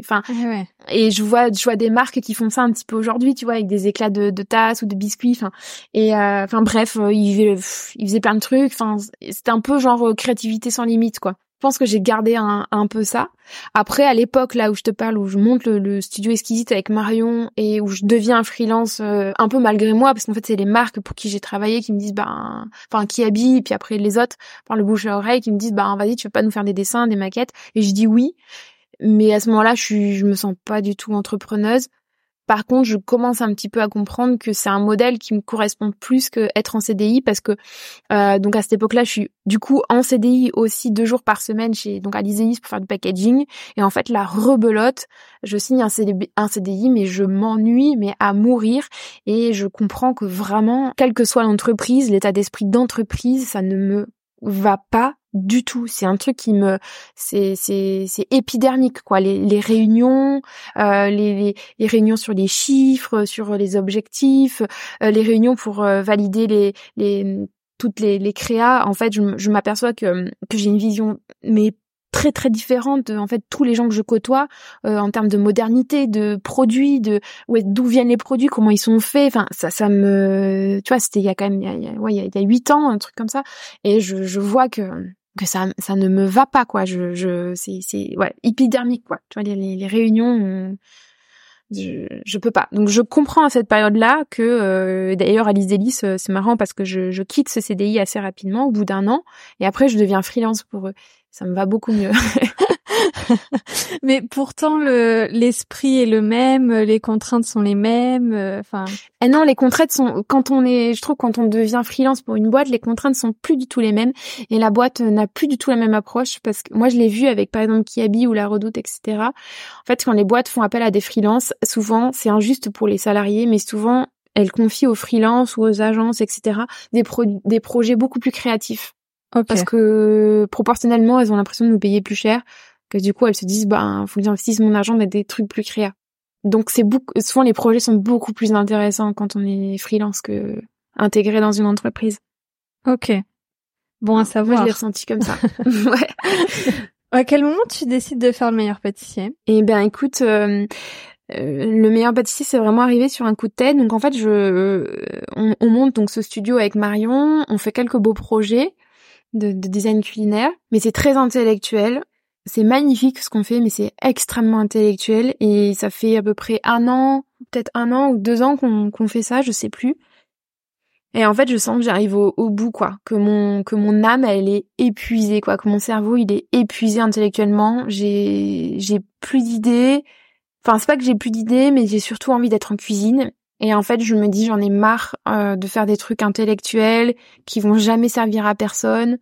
Enfin ouais. et je vois je vois des marques qui font ça un petit peu aujourd'hui, tu vois, avec des éclats de, de tasses ou de biscuits. Enfin et enfin bref il, il faisait plein de trucs. Enfin c'était un peu genre créatif sans limite, quoi. pense que j'ai gardé un, un peu ça. Après, à l'époque là où je te parle, où je monte le, studio Exquisite avec Marion et où je deviens freelance euh, un peu malgré moi, parce qu'en fait c'est les marques pour qui j'ai travaillé qui me disent ben, enfin qui habillent, puis après les autres par le bouche à oreille qui me disent ben vas-y tu veux pas nous faire des dessins, des maquettes, et je dis oui. Mais à ce moment-là, je je me sens pas du tout entrepreneuse. Par contre, je commence un petit peu à comprendre que c'est un modèle qui me correspond plus que être en CDI parce que euh, donc à cette époque-là, je suis du coup en CDI aussi deux jours par semaine chez donc à pour faire du packaging. Et en fait la rebelote, je signe un CDI, un CDI mais je m'ennuie mais à mourir. Et je comprends que vraiment quelle que soit l'entreprise, l'état d'esprit d'entreprise, ça ne me va pas du tout. C'est un truc qui me, c'est c'est c'est épidermique quoi. Les, les réunions, euh, les, les, réunions sur les chiffres, sur les objectifs, euh, les réunions pour euh, valider les les toutes les les créas. En fait, je, je m'aperçois que que j'ai une vision mais très très différente de en fait tous les gens que je côtoie euh, en termes de modernité de produits de ouais, d'où viennent les produits comment ils sont faits. Enfin ça ça me tu vois c'était il y a quand même il y a, ouais il y a huit ans un truc comme ça. Et je je vois que que ça ça ne me va pas quoi. Je je c'est c'est ouais épidermique quoi. Tu vois les, les réunions je, je peux pas. Donc je comprends à cette période là que euh, d'ailleurs Alice Delis euh, c'est marrant parce que je, je quitte ce CDI assez rapidement au bout d'un an et après je deviens freelance pour eux ça me va beaucoup mieux Mais pourtant, le l'esprit est le même, les contraintes sont les mêmes. Euh, enfin. eh non, les contraintes sont quand on est, je trouve, quand on devient freelance pour une boîte, les contraintes sont plus du tout les mêmes et la boîte n'a plus du tout la même approche parce que moi, je l'ai vu avec par exemple Kiabi ou La Redoute, etc. En fait, quand les boîtes font appel à des freelances, souvent c'est injuste pour les salariés, mais souvent elles confient aux freelances ou aux agences, etc. des, des projets beaucoup plus créatifs. Parce que proportionnellement, elles ont l'impression de nous payer plus cher que du coup elles se disent bah faut que j'investisse mon argent dans des trucs plus créa. Donc c'est beaucoup souvent les projets sont beaucoup plus intéressants quand on est freelance que intégré dans une entreprise. Ok. Bon à savoir. Moi je l'ai ressenti comme ça. ouais. À quel moment tu décides de faire le meilleur pâtissier? Eh ben écoute, euh, euh, le meilleur pâtissier c'est vraiment arrivé sur un coup de tête. Donc en fait je, euh, on, on, monte donc ce studio avec Marion, on fait quelques beaux projets de, de design culinaire, mais c'est très intellectuel c'est magnifique ce qu'on fait, mais c'est extrêmement intellectuel et ça fait à peu près un an, peut-être un an ou deux ans qu'on fait ça, je sais plus. Et en fait, je sens que j'arrive au, bout, quoi, que mon que mon âme, elle est épuisée, quoi, que mon cerveau, il est épuisé intellectuellement. J'ai j'ai plus d'idées. Enfin, c'est pas que j'ai plus d'idées, mais j'ai surtout envie d'être en cuisine. Et en fait, je me dis, j'en ai marre euh, de faire des trucs intellectuels qui vont jamais servir à personne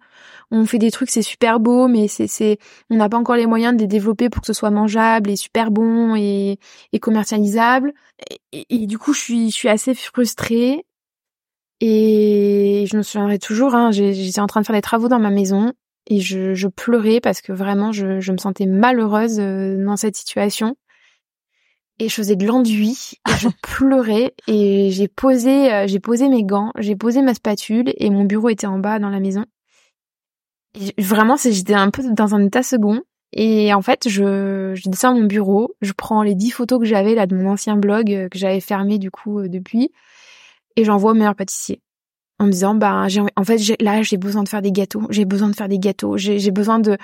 on fait des trucs, c'est super beau, mais c'est, c'est, on n'a pas encore les moyens de les développer pour que ce soit mangeable et super bon et, et commercialisable. Et, du coup, je suis, je suis assez frustrée. Et je me souviendrai toujours, hein, j'étais en train de faire des travaux dans ma maison et je, je pleurais parce que vraiment, je, je me sentais malheureuse euh, dans cette situation et je faisais de l'enduit je pleurais et j'ai posé euh, j'ai posé mes gants, j'ai posé ma spatule et mon bureau était en bas dans la maison Vraiment, c'est j'étais un peu dans un état second. Et en fait, je, je descends à mon bureau, je prends les dix photos que j'avais là de mon ancien blog euh, que j'avais fermé du coup euh, depuis, et j'envoie au meilleur pâtissier en me disant bah j'ai en fait là j'ai besoin de faire des gâteaux j'ai besoin de faire des gâteaux j'ai besoin de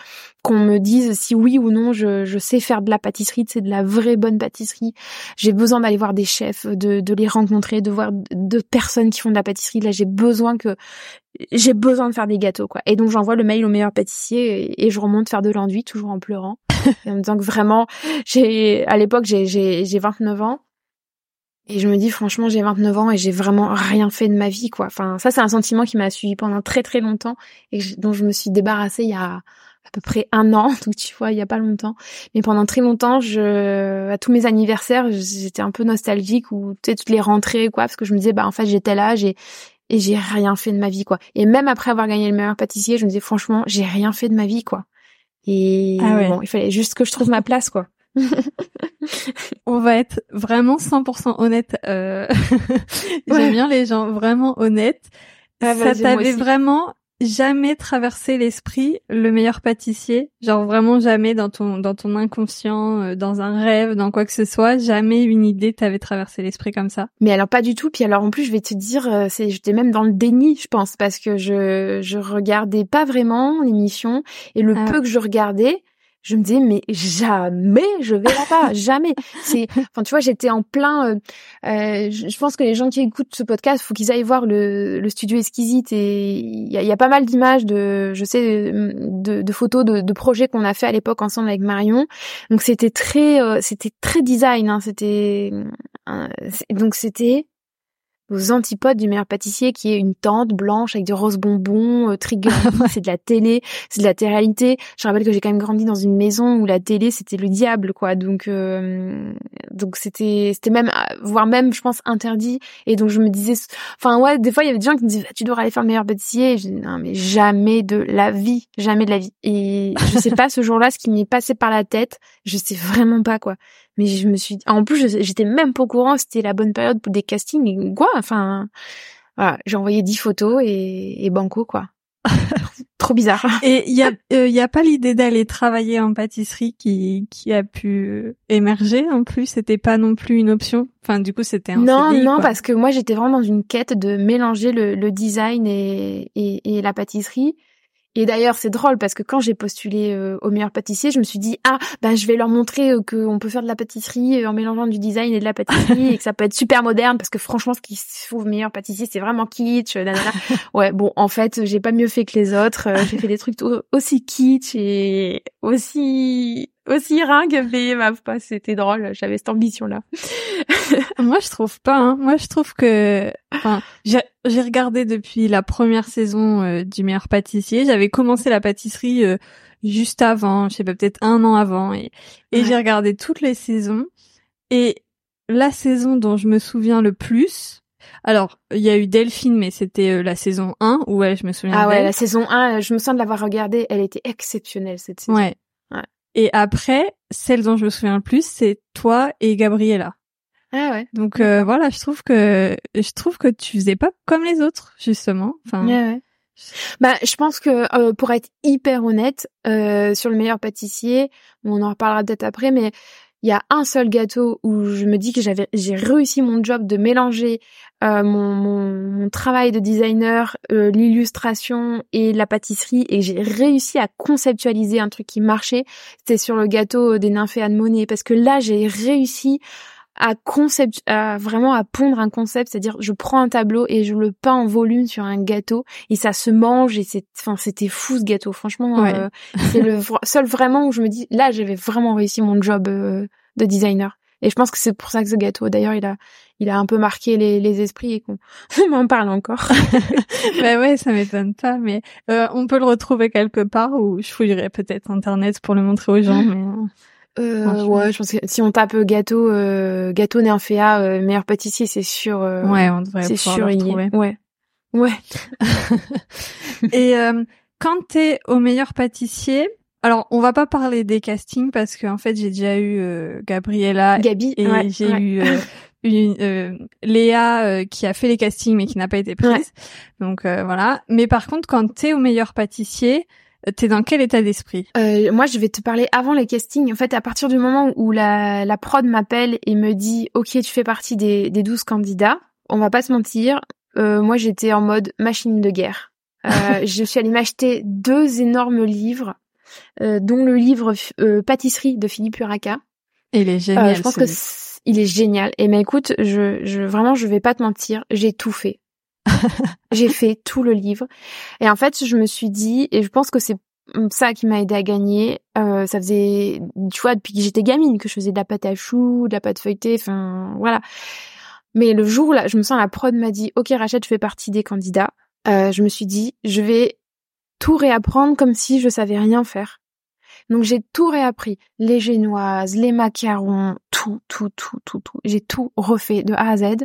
qu'on me dise si oui ou non je, je sais faire de la pâtisserie c'est de la vraie bonne pâtisserie. J'ai besoin d'aller voir des chefs de, de les rencontrer de voir de personnes qui font de la pâtisserie. Là j'ai besoin que j'ai besoin de faire des gâteaux quoi. Et donc j'envoie le mail au meilleur pâtissier et, je remonte faire de l'enduit toujours en pleurant. En me disant que vraiment j'ai à l'époque j'ai j'ai 29 ans et je me dis franchement, j'ai 29 ans et j'ai vraiment rien fait de ma vie quoi. Enfin, ça c'est un sentiment qui m'a suivi pendant très très longtemps et dont je me suis débarrassée il y a à peu près un an, donc tu vois, il y a pas longtemps. Mais pendant très longtemps, je à tous mes anniversaires, j'étais un peu nostalgique ou tu sais toutes les rentrées quoi parce que je me disais bah en fait, j'étais là, j'ai et j'ai rien fait de ma vie quoi. Et même après avoir gagné le meilleur pâtissier, je me disais franchement, j'ai rien fait de ma vie quoi. Et ah bon, il fallait juste que je trouve ma place quoi. On va être vraiment 100% honnête. Euh... J'aime bien les gens vraiment honnêtes. Ah, ça t'avait vraiment jamais traversé l'esprit le meilleur pâtissier? Genre vraiment jamais dans ton dans ton inconscient, euh, dans un rêve, dans quoi que ce soit, jamais une idée t'avait traversé l'esprit comme ça? Mais alors pas du tout. Puis alors en plus, je vais te dire, euh, c'est j'étais même dans le déni, je pense, parce que je je regardais pas vraiment l'émission et le ah. peu que je regardais, je me disais mais jamais je vais là-bas, jamais. C'est, enfin tu vois, j'étais en plein. Euh, euh je pense que les gens qui écoutent ce podcast, faut qu'ils aillent voir le, le studio Exquisite et il y a, y a, pas mal d'images de, je sais, de, de photos de, de projets qu'on a fait à l'époque ensemble avec Marion. Donc c'était très, euh, c'était très design. Hein, c'était, donc c'était aux antipodes du meilleur pâtissier qui est une tente blanche avec des roses bonbons, euh, trigger, c'est de la télé, c'est de la télé-réalité. Je rappelle que j'ai quand même grandi dans une maison où la télé c'était le diable quoi. Donc euh, donc c'était c'était même voire même je pense interdit et donc je me disais enfin ouais, des fois il y avait des gens qui me disaient tu devrais aller faire le meilleur pâtissier et je dis non mais jamais de la vie, jamais de la vie. Et je sais pas ce jour-là ce qui m'est passé par la tête, je sais vraiment pas quoi mais je me suis en plus j'étais même pas au courant c'était la bonne période pour des castings quoi enfin voilà j'ai envoyé dix photos et, et banco quoi. Trop bizarre. Et il y a il y a pas l'idée d'aller travailler en pâtisserie qui qui a pu émerger en plus? C'était pas non plus une option? Enfin du coup c'était un non non quoi. parce que moi j'étais vraiment dans une quête de mélanger le, le design et, et, et la pâtisserie et d'ailleurs, c'est drôle parce que quand j'ai postulé euh, au meilleur pâtissier, je me suis dit ah bah je vais leur montrer euh, qu'on peut faire de la pâtisserie euh, en mélangeant du design et de la pâtisserie et que ça peut être super moderne parce que franchement, ce qui se trouve meilleur pâtissier, c'est vraiment kitsch. ouais, bon, en fait, j'ai pas mieux fait que les autres. j'ai fait des trucs aussi kitsch et aussi aussi ringue, mais ma foi, c'était drôle. J'avais cette ambition-là. Moi, je trouve pas. Hein. Moi, je trouve que, enfin, j'ai regardé depuis la première saison euh, du meilleur pâtissier. J'avais commencé la pâtisserie euh, juste avant, je sais pas, peut-être un an avant, et, et j'ai regardé toutes les saisons. Et la saison dont je me souviens le plus, alors, il y a eu Delphine, mais c'était euh, la saison 1, ouais, je me souviens. Ah ouais, la saison 1, je me sens de l'avoir regardée, elle était exceptionnelle cette saison. Ouais. Et après, celle dont je me souviens le plus, c'est toi et Gabriella. Ah ouais. Donc euh, voilà, je trouve que je trouve que tu faisais pas comme les autres justement. Enfin. Ouais, ouais. Bah, je pense que euh, pour être hyper honnête euh, sur le meilleur pâtissier, on en reparlera peut-être après, mais il y a un seul gâteau où je me dis que j'ai réussi mon job de mélanger euh, mon, travail de designer, euh, l'illustration et la pâtisserie et j'ai réussi à conceptualiser un truc qui marchait. C'était sur le gâteau des nymphéas Anne Monet parce que là j'ai réussi à concept, à vraiment à pondre un concept, c'est-à-dire je prends un tableau et je le peins en volume sur un gâteau et ça se mange et c'est, enfin c'était fou ce gâteau. Franchement, euh, c'est le seul vraiment où je me dis là j'avais vraiment réussi mon job euh, de designer. Et je pense que c'est pour ça que ce gâteau, d'ailleurs, il a, il a un peu marqué les, les esprits et qu'on m'en parle encore. bah ouais, ça m'étonne pas, mais euh, on peut le retrouver quelque part ou je fouillerai peut-être internet pour le montrer aux gens, mais. Euh, ouais, je pense que si on tape gâteau, euh, gâteau Nymphéa, euh, meilleur pâtissier, c'est sûr. Euh, ouais, on devrait C'est sûr, il Ouais. Ouais. Et euh, quand t'es au meilleur pâtissier, alors on va pas parler des castings parce qu'en en fait j'ai déjà eu euh, Gabriella, Gabi, et j'ai eu une, Léa qui a fait les castings mais qui n'a pas été prise. Donc voilà. Mais par contre, quand t'es au meilleur pâtissier, T'es dans quel état d'esprit? Euh, Moi, je vais te parler avant les castings. En fait, à partir du moment où la, la prod m'appelle et me dit « Ok, tu fais partie des, des 12 candidats », on va pas se mentir, euh, moi, j'étais en mode machine de guerre. Euh, je suis allée m'acheter deux énormes livres, euh, dont le livre euh, Pâtisserie de Philippe Uraka. Il est génial. je pense que il est génial. Et mais écoute, je, je vraiment, je vais pas te mentir, j'ai tout fait. j'ai fait tout le livre. Et en fait, je me suis dit, et je pense que c'est ça qui m'a aidé à gagner. Euh, ça faisait, tu vois, depuis que j'étais gamine, que je faisais de la pâte à choux, de la pâte feuilletée, enfin, voilà. Mais le jour là, je me sens la prod m'a dit, ok Rachel, tu fais partie des candidats. Euh, je me suis dit, je vais tout réapprendre comme si je savais rien faire. Donc j'ai tout réappris, les génoises, les macarons, tout, tout, tout, tout, tout. J'ai tout refait de A à Z.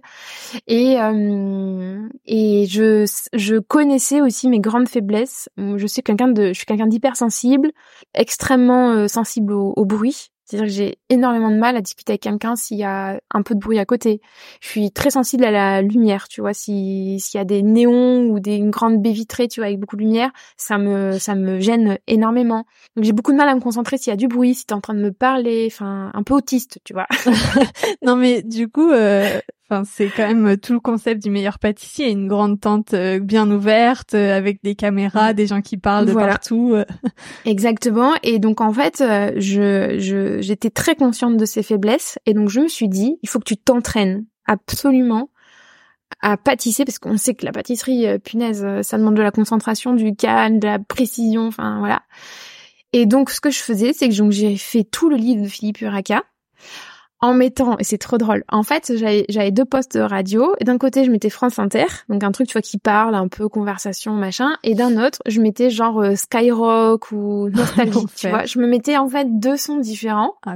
Et euh, et je je connaissais aussi mes grandes faiblesses. Je suis quelqu'un de, je suis quelqu'un d'hypersensible, extrêmement euh, sensible au, bruit. C'est-à-dire que j'ai énormément de mal à discuter avec quelqu'un s'il y a un peu de bruit à côté. Je suis très sensible à la lumière, tu vois. Si s'il y a des néons ou des une grande baie vitrée, tu vois, avec beaucoup de lumière, ça me ça me gêne énormément. Donc j'ai beaucoup de mal à me concentrer s'il y a du bruit, si t'es en train de me parler, enfin un peu autiste, tu vois. non mais du coup, euh, Enfin, c'est quand même tout le concept du meilleur pâtissier, une grande tente euh, bien ouverte euh, avec des caméras, des gens qui parlent de partout. Euh. Exactement. Et donc en fait, je je j'étais très consciente de ces faiblesses et donc je me suis dit, il faut que tu t'entraînes absolument à pâtisser parce qu'on sait que la pâtisserie, punaise, ça demande de la concentration, du calme, de la précision, enfin voilà. Et donc ce que je faisais, c'est que j'ai fait tout le livre de Philippe Uraka en mettant, et c'est trop drôle, en fait, j'avais deux postes de radio, et d'un côté, je mettais France Inter, donc un truc, tu vois, qui parle, un peu conversation, machin, et d'un autre, je mettais genre euh, Skyrock ou Nostalgie, tu vois. Je me mettais, en fait, deux sons différents. Ah.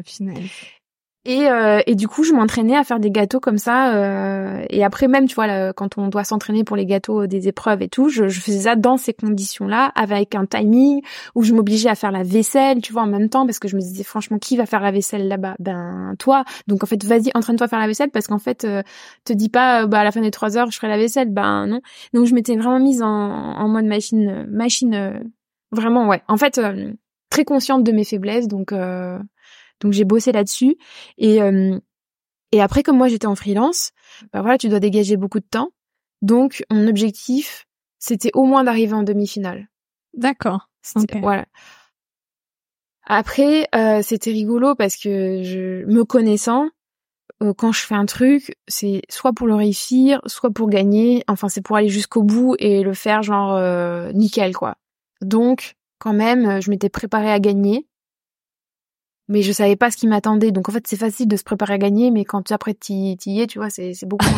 Et, euh, et du coup, je m'entraînais à faire des gâteaux comme ça. Euh, et après, même, tu vois, quand on doit s'entraîner pour les gâteaux des épreuves et tout, je, je faisais ça dans ces conditions-là, avec un timing où je m'obligeais à faire la vaisselle, tu vois, en même temps, parce que je me disais, franchement, qui va faire la vaisselle là-bas? Ben, toi. Donc, en fait, vas-y, entraîne-toi à faire la vaisselle, parce qu'en fait, euh, te dis pas, bah, à la fin des trois heures, je ferai la vaisselle. Ben, non. Donc, je m'étais vraiment mise en, en mode machine, machine, euh, vraiment, ouais. En fait, euh, très consciente de mes faiblesses, donc... Donc j'ai bossé là-dessus et euh, et après comme moi j'étais en freelance, bah voilà, tu dois dégager beaucoup de temps. Donc mon objectif, c'était au moins d'arriver en demi-finale. D'accord. Voilà. Après, euh, c'était rigolo parce que je me connaissant, euh, quand je fais un truc, c'est soit pour le réussir, soit pour gagner. Enfin, c'est pour aller jusqu'au bout et le faire genre nickel quoi. Donc, quand même, je m'étais préparée à gagner mais je savais pas ce qui m'attendait. Donc en fait, c'est facile de se préparer à gagner, mais quand tu après t'y y es, tu vois, c'est beaucoup.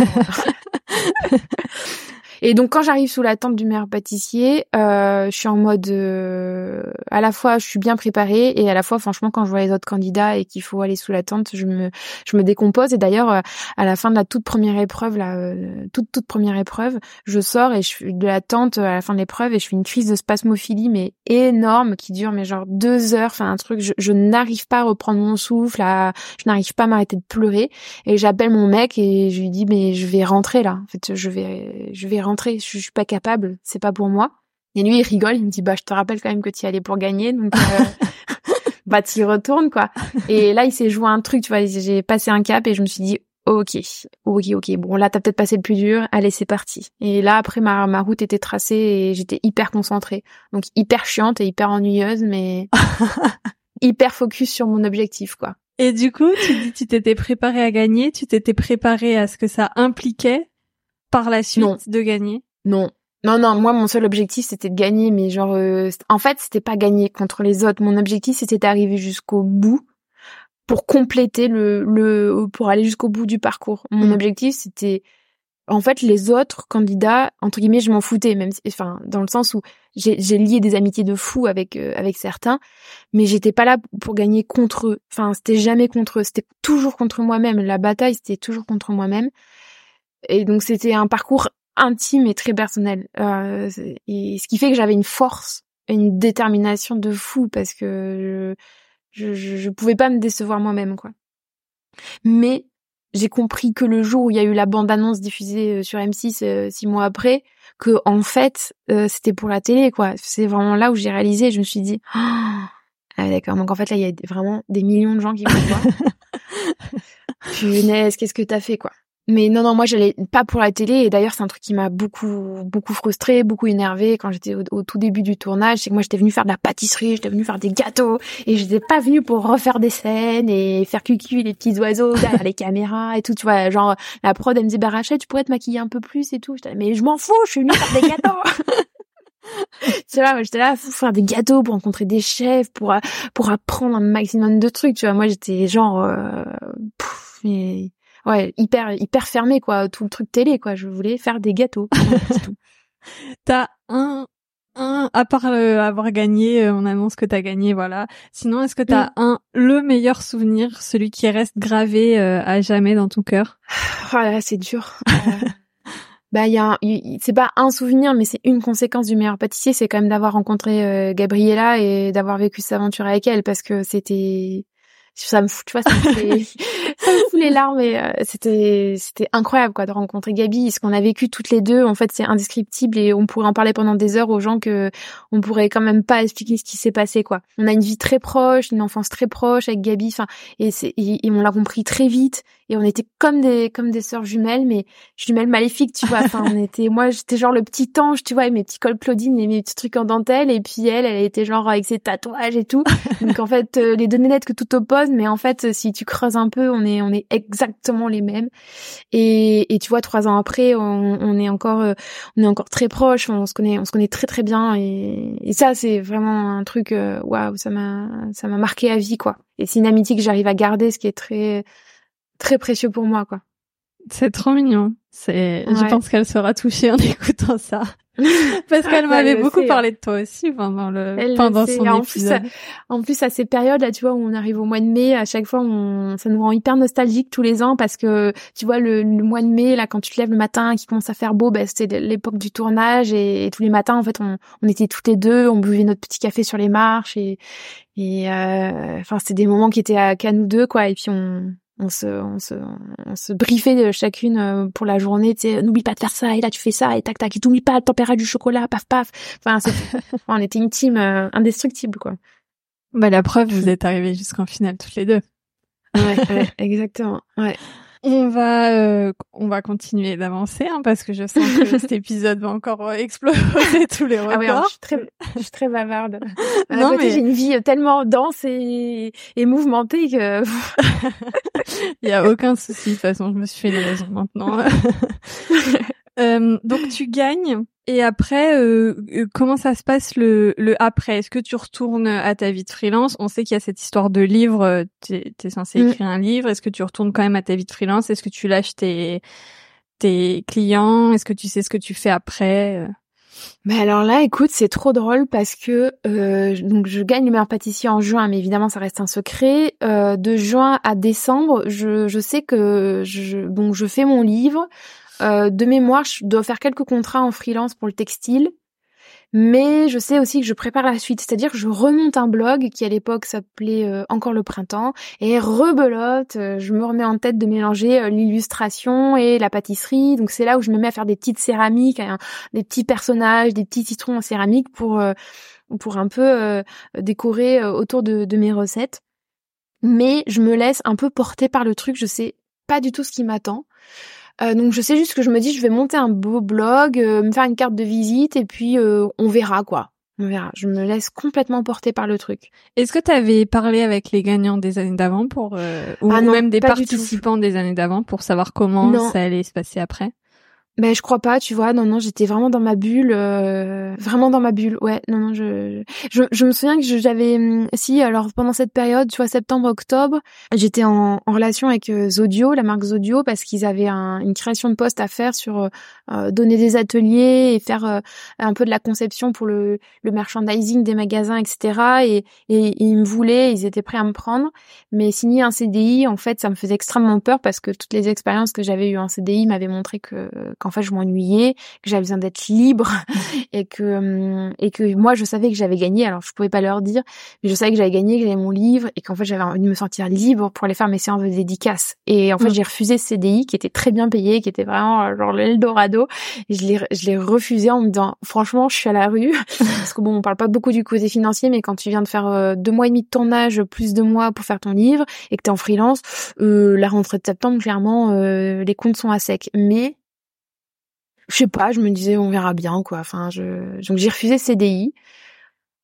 Et donc quand j'arrive sous la tente du meilleur pâtissier, euh, je suis en mode euh, à la fois je suis bien préparée et à la fois franchement quand je vois les autres candidats et qu'il faut aller sous la tente, je me je me décompose et d'ailleurs euh, à la fin de la toute première épreuve la euh, toute toute première épreuve, je sors et je suis de la tente à la fin de l'épreuve et je fais une crise de spasmophilie mais énorme qui dure mais genre deux heures, enfin un truc je, je n'arrive pas à reprendre mon souffle, à, je n'arrive pas à m'arrêter de pleurer et j'appelle mon mec et je lui dis mais je vais rentrer là. En fait, je vais je vais rentrer, je, suis pas capable, c'est pas pour moi. Et lui, il rigole, il me dit, bah, je te rappelle quand même que tu y allais pour gagner, donc, euh, bah, tu y retournes, quoi. Et là, il s'est joué un truc, tu vois, j'ai passé un cap et je me suis dit, ok, ok, ok, bon, là, t'as peut-être passé le plus dur, allez, c'est parti. Et là, après, ma, ma route était tracée et j'étais hyper concentrée. Donc, hyper chiante et hyper ennuyeuse, mais hyper focus sur mon objectif, quoi. Et du coup, tu dis, tu t'étais préparé à gagner, tu t'étais préparé à ce que ça impliquait par la suite de gagner? Non. Non, non, moi, mon seul objectif, c'était de gagner, mais genre, euh, en fait, c'était pas gagner contre les autres. Mon objectif, c'était d'arriver jusqu'au bout pour compléter le, le, pour aller jusqu'au bout du parcours. Mon mm. objectif, c'était, en fait, les autres candidats, entre guillemets, je m'en foutais, même, enfin, dans le sens où j'ai, j'ai lié des amitiés de fou avec, euh, avec certains, mais j'étais pas là pour gagner contre eux. Enfin, c'était jamais contre eux, c'était toujours contre moi-même. La bataille, c'était toujours contre moi-même. Et donc c'était un parcours intime et très personnel. Euh, et ce qui fait que j'avais une force, une détermination de fou parce que je, je, je pouvais pas me décevoir moi-même quoi. Mais j'ai compris que le jour où il y a eu la bande-annonce diffusée euh, sur M6 euh, six mois après, que en fait c'était pour la télé quoi. C'est vraiment là où j'ai réalisé. Je me suis dit ah d'accord. Donc en fait là il y a vraiment des millions de gens qui vont voir. Punaise, qu'est-ce que t'as fait quoi mais non, non, moi j'allais pas pour la télé. Et d'ailleurs, c'est un truc qui m'a beaucoup, beaucoup frustré, beaucoup énervé quand j'étais au, tout début du tournage. C'est que moi j'étais venue faire de la pâtisserie, j'étais venue faire des gâteaux, et j'étais pas venue pour refaire des scènes et faire cucu les petits oiseaux derrière les caméras et tout. Tu vois, genre la prod elle me disait bah Rachel, tu pourrais te maquiller un peu plus et tout. J'étais mais je m'en fous, je suis venue faire des gâteaux. tu vois, j'étais là pour faire des gâteaux, pour rencontrer des chefs, pour pour apprendre un maximum de trucs. Tu vois, moi j'étais genre, euh, mais ouais, hyper hyper fermé quoi, tout le truc télé quoi. Je voulais faire des gâteaux. t'as un un à part euh, avoir gagné, euh, on annonce que t'as gagné, voilà. Sinon, est-ce que t'as mm. un le meilleur souvenir, celui qui reste gravé euh, à jamais dans ton cœur? Oh là, c'est dur. bah il y a c'est pas un souvenir mais c'est une conséquence du meilleur pâtissier c'est quand même d'avoir rencontré Gabriella et d'avoir vécu cette aventure avec elle parce que c'était ça me fout, tu vois, ça me, fout les larmes et euh, c'était c'était incroyable quoi de rencontrer Gabi. Ce qu'on a vécu toutes les deux, en fait, c'est indescriptible et on pourrait en parler pendant des heures aux gens que on pourrait quand même pas expliquer ce qui s'est passé quoi. On a une vie très proche, une enfance très proche avec Gabi, enfin et c'est et, on l'a compris très vite et on était comme des comme des sœurs jumelles mais jumelles maléfiques, tu vois. Enfin, on était moi j'étais genre le petit ange, tu vois, avec mes petits cols Claudine et mes petits trucs en dentelle et puis elle elle était genre avec ses tatouages et tout. Donc en fait euh, les deux nénettes que tout oppose mais en fait si tu creuses un peu, on est on est exactement les mêmes. Et, et tu vois, trois ans après, on, on est encore, euh, on est encore très proches. On se connaît, on se connaît très très bien. Et, ça, c'est vraiment un truc, euh, waouh, ça m'a, ça m'a marqué à vie, quoi. Et c'est une amitié que j'arrive à garder, ce qui est très, très précieux pour moi, quoi. C'est trop mignon. C'est, je pense qu'elle sera touchée en écoutant ça. Parce qu'elle m'avait beaucoup hein. parlé de toi aussi pendant le pendant son en épisode. Plus, en plus à ces périodes là, tu vois, où on arrive au mois de mai, à chaque fois, on, ça nous rend hyper nostalgique tous les ans parce que tu vois le, mois de mai là, quand tu te lèves le matin, qui commence à faire beau, ben c'était l'époque du tournage et, tous les matins en fait, on, on était toutes les deux, on buvait notre petit café sur les marches et et euh, enfin c'était des moments qui étaient à qu'à nous deux quoi. Et puis on on se, on se, on se briefait chacune euh, pour la journée. Tu sais, n'oublie pas de faire ça et là tu fais ça et tac tac. Et t'oublie pas la température du chocolat, paf paf. Enfin, on était une team euh, indestructible quoi. Bah la preuve, vous êtes arrivés jusqu'en finale toutes les deux. Ouais, ouais exactement. Ouais. On va, euh, on va continuer d'avancer hein, parce que je sens que cet épisode va encore euh, exploser tous les records. Ah je suis très, je suis très bavarde. non mais j'ai une vie tellement dense et, et mouvementée que. Il y a aucun souci. De toute façon, je me suis fait des raisons maintenant. euh, donc tu gagnes et après, euh, euh, comment ça se passe le, le après? Est-ce que tu retournes à ta vie de freelance? On sait qu'il y a cette histoire de livre, euh, tu es, censé mm. écrire un livre. Est-ce que tu retournes quand même à ta vie de freelance? Est-ce que tu lâches tes, tes clients? Est-ce que tu sais ce que tu fais après mais alors là, écoute, c'est trop drôle parce que euh, donc je gagne le meilleur pâtissier en juin, mais évidemment ça reste un secret. Euh, de juin à décembre, je, je sais que je bon je fais mon livre. Euh, de mémoire, je dois faire quelques contrats en freelance pour le textile. Mais je sais aussi que je prépare la suite, c'est-à-dire je remonte un blog qui à l'époque s'appelait euh, Encore le printemps et rebelote, euh, je me remets en tête de mélanger l'illustration et la pâtisserie. Donc c'est là où je me mets à faire des petites céramiques, hein, des petits personnages, des petits citrons en céramique pour pour un peu décorer autour de, de mes recettes. Mais je me laisse un peu porter par le truc, je sais pas du tout ce qui m'attend. Euh, donc je sais juste que je me dis je vais monter un beau blog, euh, me faire une carte de visite et puis euh, on verra quoi. On verra. Je me laisse complètement porter par le truc. Est-ce que tu avais parlé avec les gagnants des années d'avant pour ou ah même des participants des années d'avant pour savoir comment ça allait se passer après? Ben je crois pas, tu vois. Non non, j'étais vraiment dans ma bulle, euh, vraiment dans ma bulle. Ouais, non non, je je, je me souviens que j'avais hum, si alors pendant cette période, tu vois septembre octobre, j'étais en, en, relation avec euh, Zodio, la marque Zodio parce qu'ils avaient un, une création de poste à faire sur euh, euh donner des ateliers et faire un peu de la conception pour le le merchandising des magasins, etc. Et, et, ils me voulaient, ils étaient prêts à me prendre, mais signer un CDI, en fait, ça me faisait extrêmement peur parce que toutes les expériences que j'avais eues en CDI m'avaient montré que en fait je m'ennuyais, que j'avais besoin d'être libre et que hum, et que moi je savais que j'avais gagné. Alors je pouvais pas leur dire, mais je savais que j'avais gagné, que j'avais mon livre et qu'en fait j'avais envie de me sentir libre pour aller faire mes séances de dédicace. Et en fait j'ai refusé ce CDI qui était très bien payé, qui était vraiment euh, genre l'Eldorado. Je l'ai je l'ai refusé en me disant franchement je suis à la rue parce que bon on parle pas beaucoup du côté financier, mais quand tu viens de faire euh, deux mois et demi de tournage plus de mois pour faire ton livre et que t'es en freelance, euh, la rentrée de septembre clairement euh, les comptes sont à sec. Mais je sais pas, je me disais on verra bien quoi. Enfin, je donc j'ai refusé CDI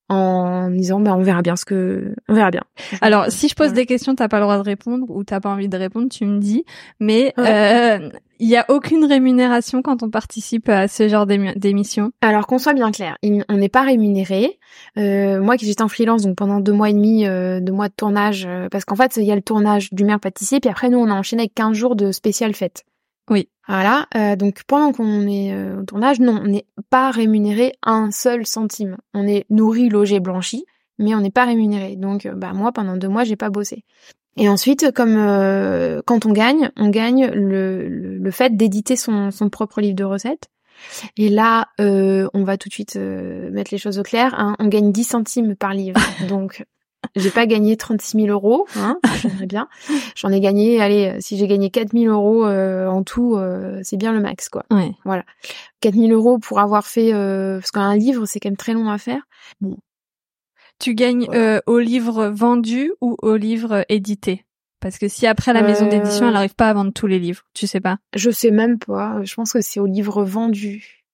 en me disant ben on verra bien ce que on verra bien. Alors si je pose des questions, t'as pas le droit de répondre ou t'as pas envie de répondre, tu me dis. Mais euh, il y a aucune rémunération quand on participe à ce genre d'émission. Alors qu'on soit bien clair, on n'est pas rémunéré. Euh, moi qui j'étais en freelance donc pendant deux mois et demi, euh, deux mois de tournage, euh, parce qu'en fait il y a le tournage du maire pâtissier, puis après nous on a enchaîné avec 15 jours de spécial fête. Oui. Voilà, euh, donc pendant qu'on est euh, au tournage, non, on n'est pas rémunéré un seul centime. On est nourri, logé, blanchi, mais on n'est pas rémunéré. Donc, euh, bah moi, pendant deux mois, j'ai pas bossé. Et ensuite, comme quand on gagne, on gagne le, le, fait d'éditer son, son propre livre de recettes. Et là, on va tout de suite mettre les choses au clair. Hein, on gagne 10 centimes par livre. Donc, j'ai pas gagné 36 000 euros, hein, j'aimerais bien. J'en ai gagné, allez, si j'ai gagné 4 000 euros euh, en tout, euh, c'est bien le max, quoi. Ouais. Voilà. 4 000 euros pour avoir fait, euh, parce qu'un livre, c'est quand même très long à faire. Bon. Tu gagnes au livre vendu ou au livre édité? Parce que si après la maison d'édition, elle n'arrive pas à vendre tous les livres, tu sais pas? Je sais même pas. Je pense que c'est au livre vendu.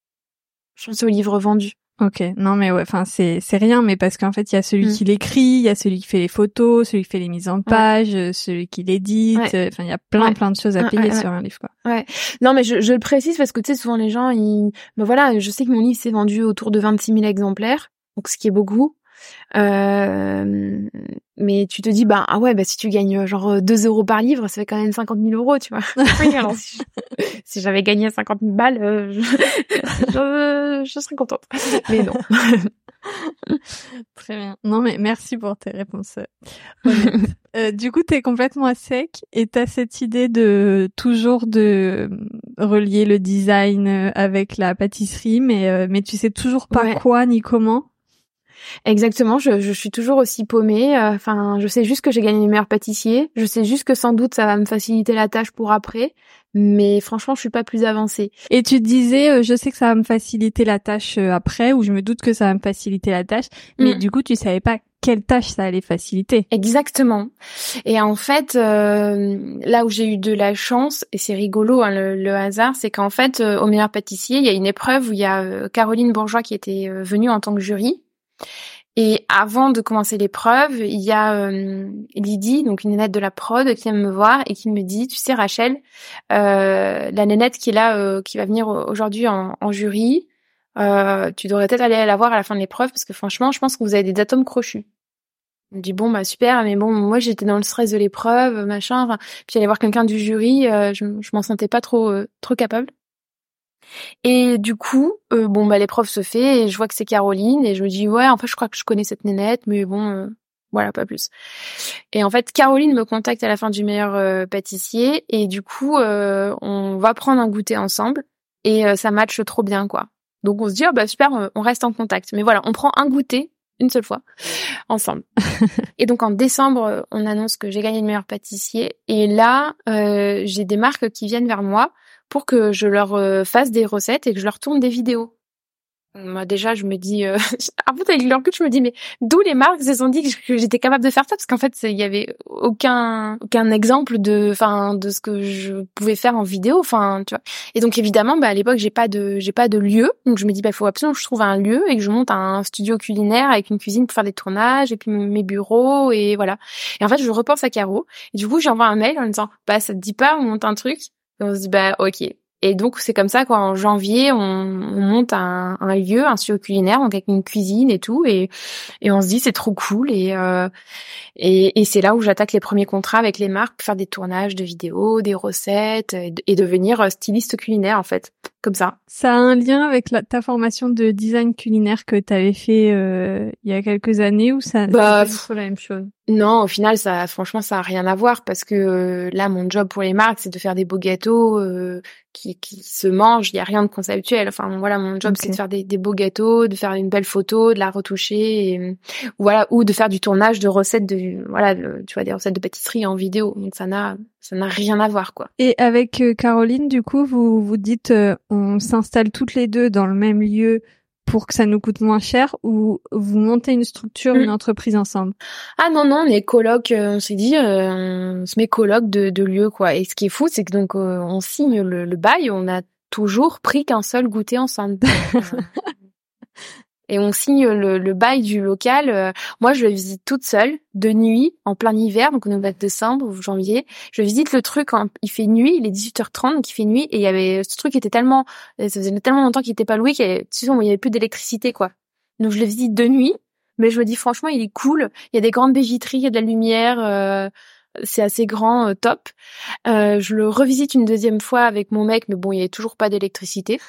Je pense que c'est au livre vendu. Ok, non mais ouais, enfin c'est c'est rien, mais parce qu'en fait il y a celui Mm. qui l'écrit, il y a celui qui fait les photos, celui qui fait les mises en page, euh, celui qui l'édite, Ouais. euh, enfin il y a plein Ouais. plein de choses à Ouais, payer ouais, ouais. sur un livre quoi. Non, mais je, je le précise parce que tu sais, souvent les gens, ils, ben voilà, je sais que mon livre s'est vendu autour de 26 000 exemplaires, donc ce qui est beaucoup. Euh, mais tu te dis, bah, ah ouais, bah, si tu gagnes genre 2 euros par livre, ça fait quand même 50 000 euros, tu vois. oui, alors si, j'avais gagné 50 000 balles, euh, je, je, je serais contente. Mais non. Très bien. Non mais merci pour tes réponses. euh. Euh, du coup, t'es complètement à sec et t'as cette idée de toujours de euh, relier le design euh, avec la pâtisserie, mais euh, mais tu sais toujours pas Ouais. quoi ni comment. Exactement, je, je suis toujours aussi paumée. euh, Enfin, je sais juste que j'ai gagné les meilleurs pâtissiers. Je sais juste que sans doute ça va me faciliter la tâche pour après. Mais franchement, je suis pas plus avancée. Et tu disais, euh, je sais que ça va me faciliter la tâche euh, après, ou je me doute que ça va me faciliter la tâche, mais Mm. du coup, tu savais pas quelle tâche ça allait faciliter. Exactement. Et en fait, euh, là où j'ai eu de la chance, et c'est rigolo hein, le, le hasard, c'est qu'en fait, euh, au meilleur pâtissier, il y a une épreuve où il y a euh, Caroline Bourgeois qui était euh, venue en tant que jury. Et avant de commencer l'épreuve, il y a euh, Lydie, donc une nénette de la prod, qui vient me voir et qui me dit, tu sais Rachel, euh, la nénette qui est là, euh, qui va venir aujourd'hui en, jury, tu devrais peut-être aller la voir à la fin de l'épreuve parce que franchement, je pense que vous avez des atomes crochus. Je me dis bon bah super, mais bon moi j'étais dans le stress de l'épreuve, machin. Enfin, puis aller voir quelqu'un du jury, je, je m'en sentais pas trop trop capable. Et du coup, euh, bon bah l'épreuve se fait et je vois que c'est Caroline et je me dis ouais en fait je crois que je connais cette nénette, mais bon euh, voilà pas plus. Et en fait Caroline me contacte à la fin du meilleur euh, pâtissier et du coup euh, on va prendre un goûter ensemble et euh, ça matche trop bien quoi. Donc on se dit oh bah super, on reste en contact. Mais voilà, on prend un goûter une seule fois ensemble. et donc en décembre, on annonce que j'ai gagné le meilleur pâtissier. Et là, euh, j'ai des marques qui viennent vers moi pour que je leur euh, fasse des recettes et que je leur tourne des vidéos. Moi déjà, je me dis, euh... en fait avec le recul, je me dis mais d'où les marques se sont dit que j'étais capable de faire ça? Parce qu'en fait il y avait aucun aucun exemple de, enfin de ce que je pouvais faire en vidéo, enfin tu vois. Et donc évidemment, bah, à l'époque, j'ai pas de j'ai pas de lieu, donc je me dis bah faut absolument que je trouve un lieu et que je monte un studio culinaire avec une cuisine pour faire des tournages et puis mes bureaux et voilà. Et en fait, je repense à Caro et du coup, j'envoie un mail en disant bah ça te dit pas, on monte un truc? Et on se dit bah ok. Et donc c'est comme ça qu'en janvier, on, on monte un, un lieu, un studio culinaire, donc avec une cuisine et tout, et et on se dit c'est trop cool et euh, et, c'est là où j'attaque les premiers contrats avec les marques faire des tournages de vidéos, des recettes et, et devenir euh, styliste culinaire en fait, comme ça. Ça a un lien avec la- ta formation de design culinaire que tu avais fait euh, il y a quelques années ou ça Bah, c'est la même chose? Non, au final, ça, franchement, ça a rien à voir parce que euh, là, mon job pour les marques, c'est de faire des beaux gâteaux euh, qui, qui se mangent. Il y a rien de conceptuel. Enfin, voilà, mon job, c'est de faire des, des beaux gâteaux, de faire une belle photo, de la retoucher, et, voilà, ou de faire du tournage de recettes de, voilà, de- tu vois, des recettes de pâtisserie en vidéo. Donc ça n'a, ça n'a rien à voir, quoi. Et avec euh, Caroline, du coup, vous vous dites, euh, on s'installe toutes les deux dans le même lieu pour que ça nous coûte moins cher, ou vous montez une structure, Mm. une entreprise ensemble? Ah non non, on est coloc. euh, on s'est dit, euh, on se met coloc de, de lieu quoi. Et ce qui est fou, c'est que donc euh, on signe le, le bail, on a toujours pris qu'un seul goûter ensemble. Et on signe le, le bail du local. euh, moi, je le visite toute seule, de nuit, en plein hiver, donc on est au mois de décembre ou janvier. Je visite le truc quand il fait nuit, il est 18h30, donc il fait nuit, et il y avait ce truc qui était tellement, ça faisait tellement longtemps qu'il était pas loué qu'il y avait, tu sais, il y avait plus d'électricité, quoi. Donc je le visite de nuit, mais je me dis franchement, il est cool. Il y a des grandes baies il y a de la lumière, euh, c'est assez grand, euh, top. Euh, je le revisite une deuxième fois avec mon mec, mais bon, il y avait toujours pas d'électricité.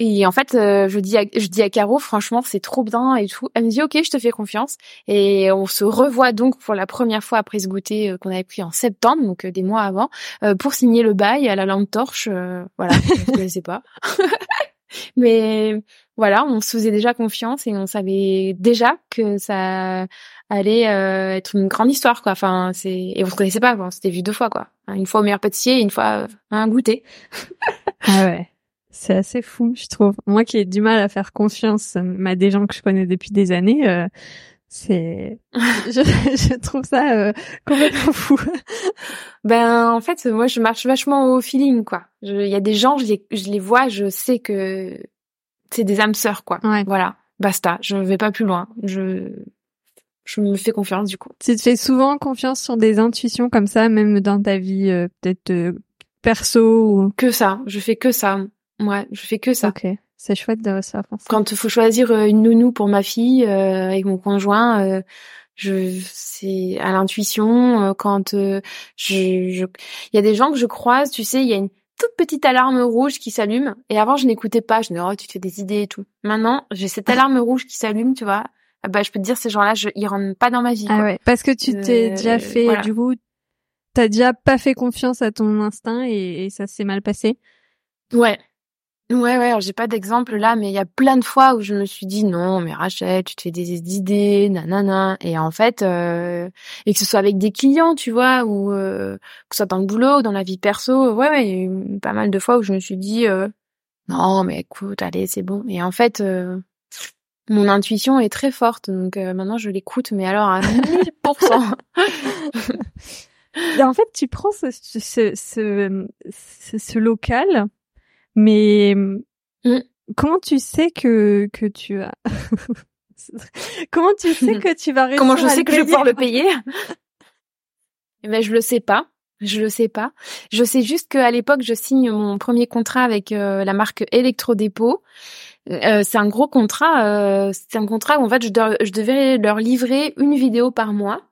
Et en fait, euh, je dis à, je dis à Caro, franchement, c'est trop bien et tout. Elle me dit, ok, je te fais confiance. Et on se revoit donc pour la première fois après ce goûter euh, qu'on avait pris en septembre, donc euh, des mois avant, euh, pour signer le bail à la lampe torche. euh, voilà, je ne connaissais pas. mais voilà, on se faisait déjà confiance et on savait déjà que ça allait euh, être une grande histoire, quoi. Enfin, c'est et on se connaissait pas, quoi. C'était vu deux fois, quoi. Une fois au meilleur pâtissier, et une fois un goûter. ah ouais. C'est assez fou, je trouve. Moi qui ai du mal à faire confiance à des gens que je connais depuis des années, euh, c'est, je, je, trouve ça euh, complètement fou. ben en fait, moi je marche vachement au feeling, quoi. Il y a des gens, je les, je les vois, je sais que c'est des âmes sœurs, quoi. Voilà, basta. Je vais pas plus loin. Je je me fais confiance du coup. Tu te fais souvent confiance sur des intuitions comme ça, même dans ta vie euh, peut-être euh, perso ou... Que ça. Je fais que ça. Ouais, je fais que ça. Ok, c'est chouette de ça. Quand il faut choisir euh, une nounou pour ma fille euh, avec mon conjoint, euh, je c'est à l'intuition. quand je, je, il y a des gens que je croise, tu sais, il y a une toute petite alarme rouge qui s'allume. Et avant, je n'écoutais pas. Je me disais, oh, tu te fais des idées et tout. Maintenant, j'ai cette alarme rouge qui s'allume, tu vois. Ah bah, je peux te dire, ces gens-là, je, ils rentrent pas dans ma vie. Ah ouais. Parce que tu t'es déjà fait, du coup, t'as déjà pas fait confiance à ton instinct et ça s'est mal passé. Ouais. Ouais, ouais, j'ai pas d'exemple là, mais il y a plein de fois où je me suis dit non, mais Rachel, tu te fais des idées, nanana. Et en fait, euh, et que ce soit avec des clients, tu vois, ou euh, que ce soit dans le boulot ou dans la vie perso, ouais, ouais, il y a eu pas mal de fois où je me suis dit euh, non, mais écoute, allez, c'est bon. Et en fait, euh, mon intuition est très forte, donc euh, maintenant je l'écoute, mais alors à 1000%. en fait, tu prends ce, ce, ce, ce local mais mmh. comment tu sais que que tu as Comment tu sais que tu vas réussir Comment je sais que je vais pouvoir le payer? Eh ben je le sais pas. Je le sais pas. Je sais juste qu'à l'époque, je signe mon premier contrat avec euh, la marque Electrodépôt. Euh, c'est un gros contrat. Euh, c'est un contrat où en fait, je, je, devais leur livrer une vidéo par mois.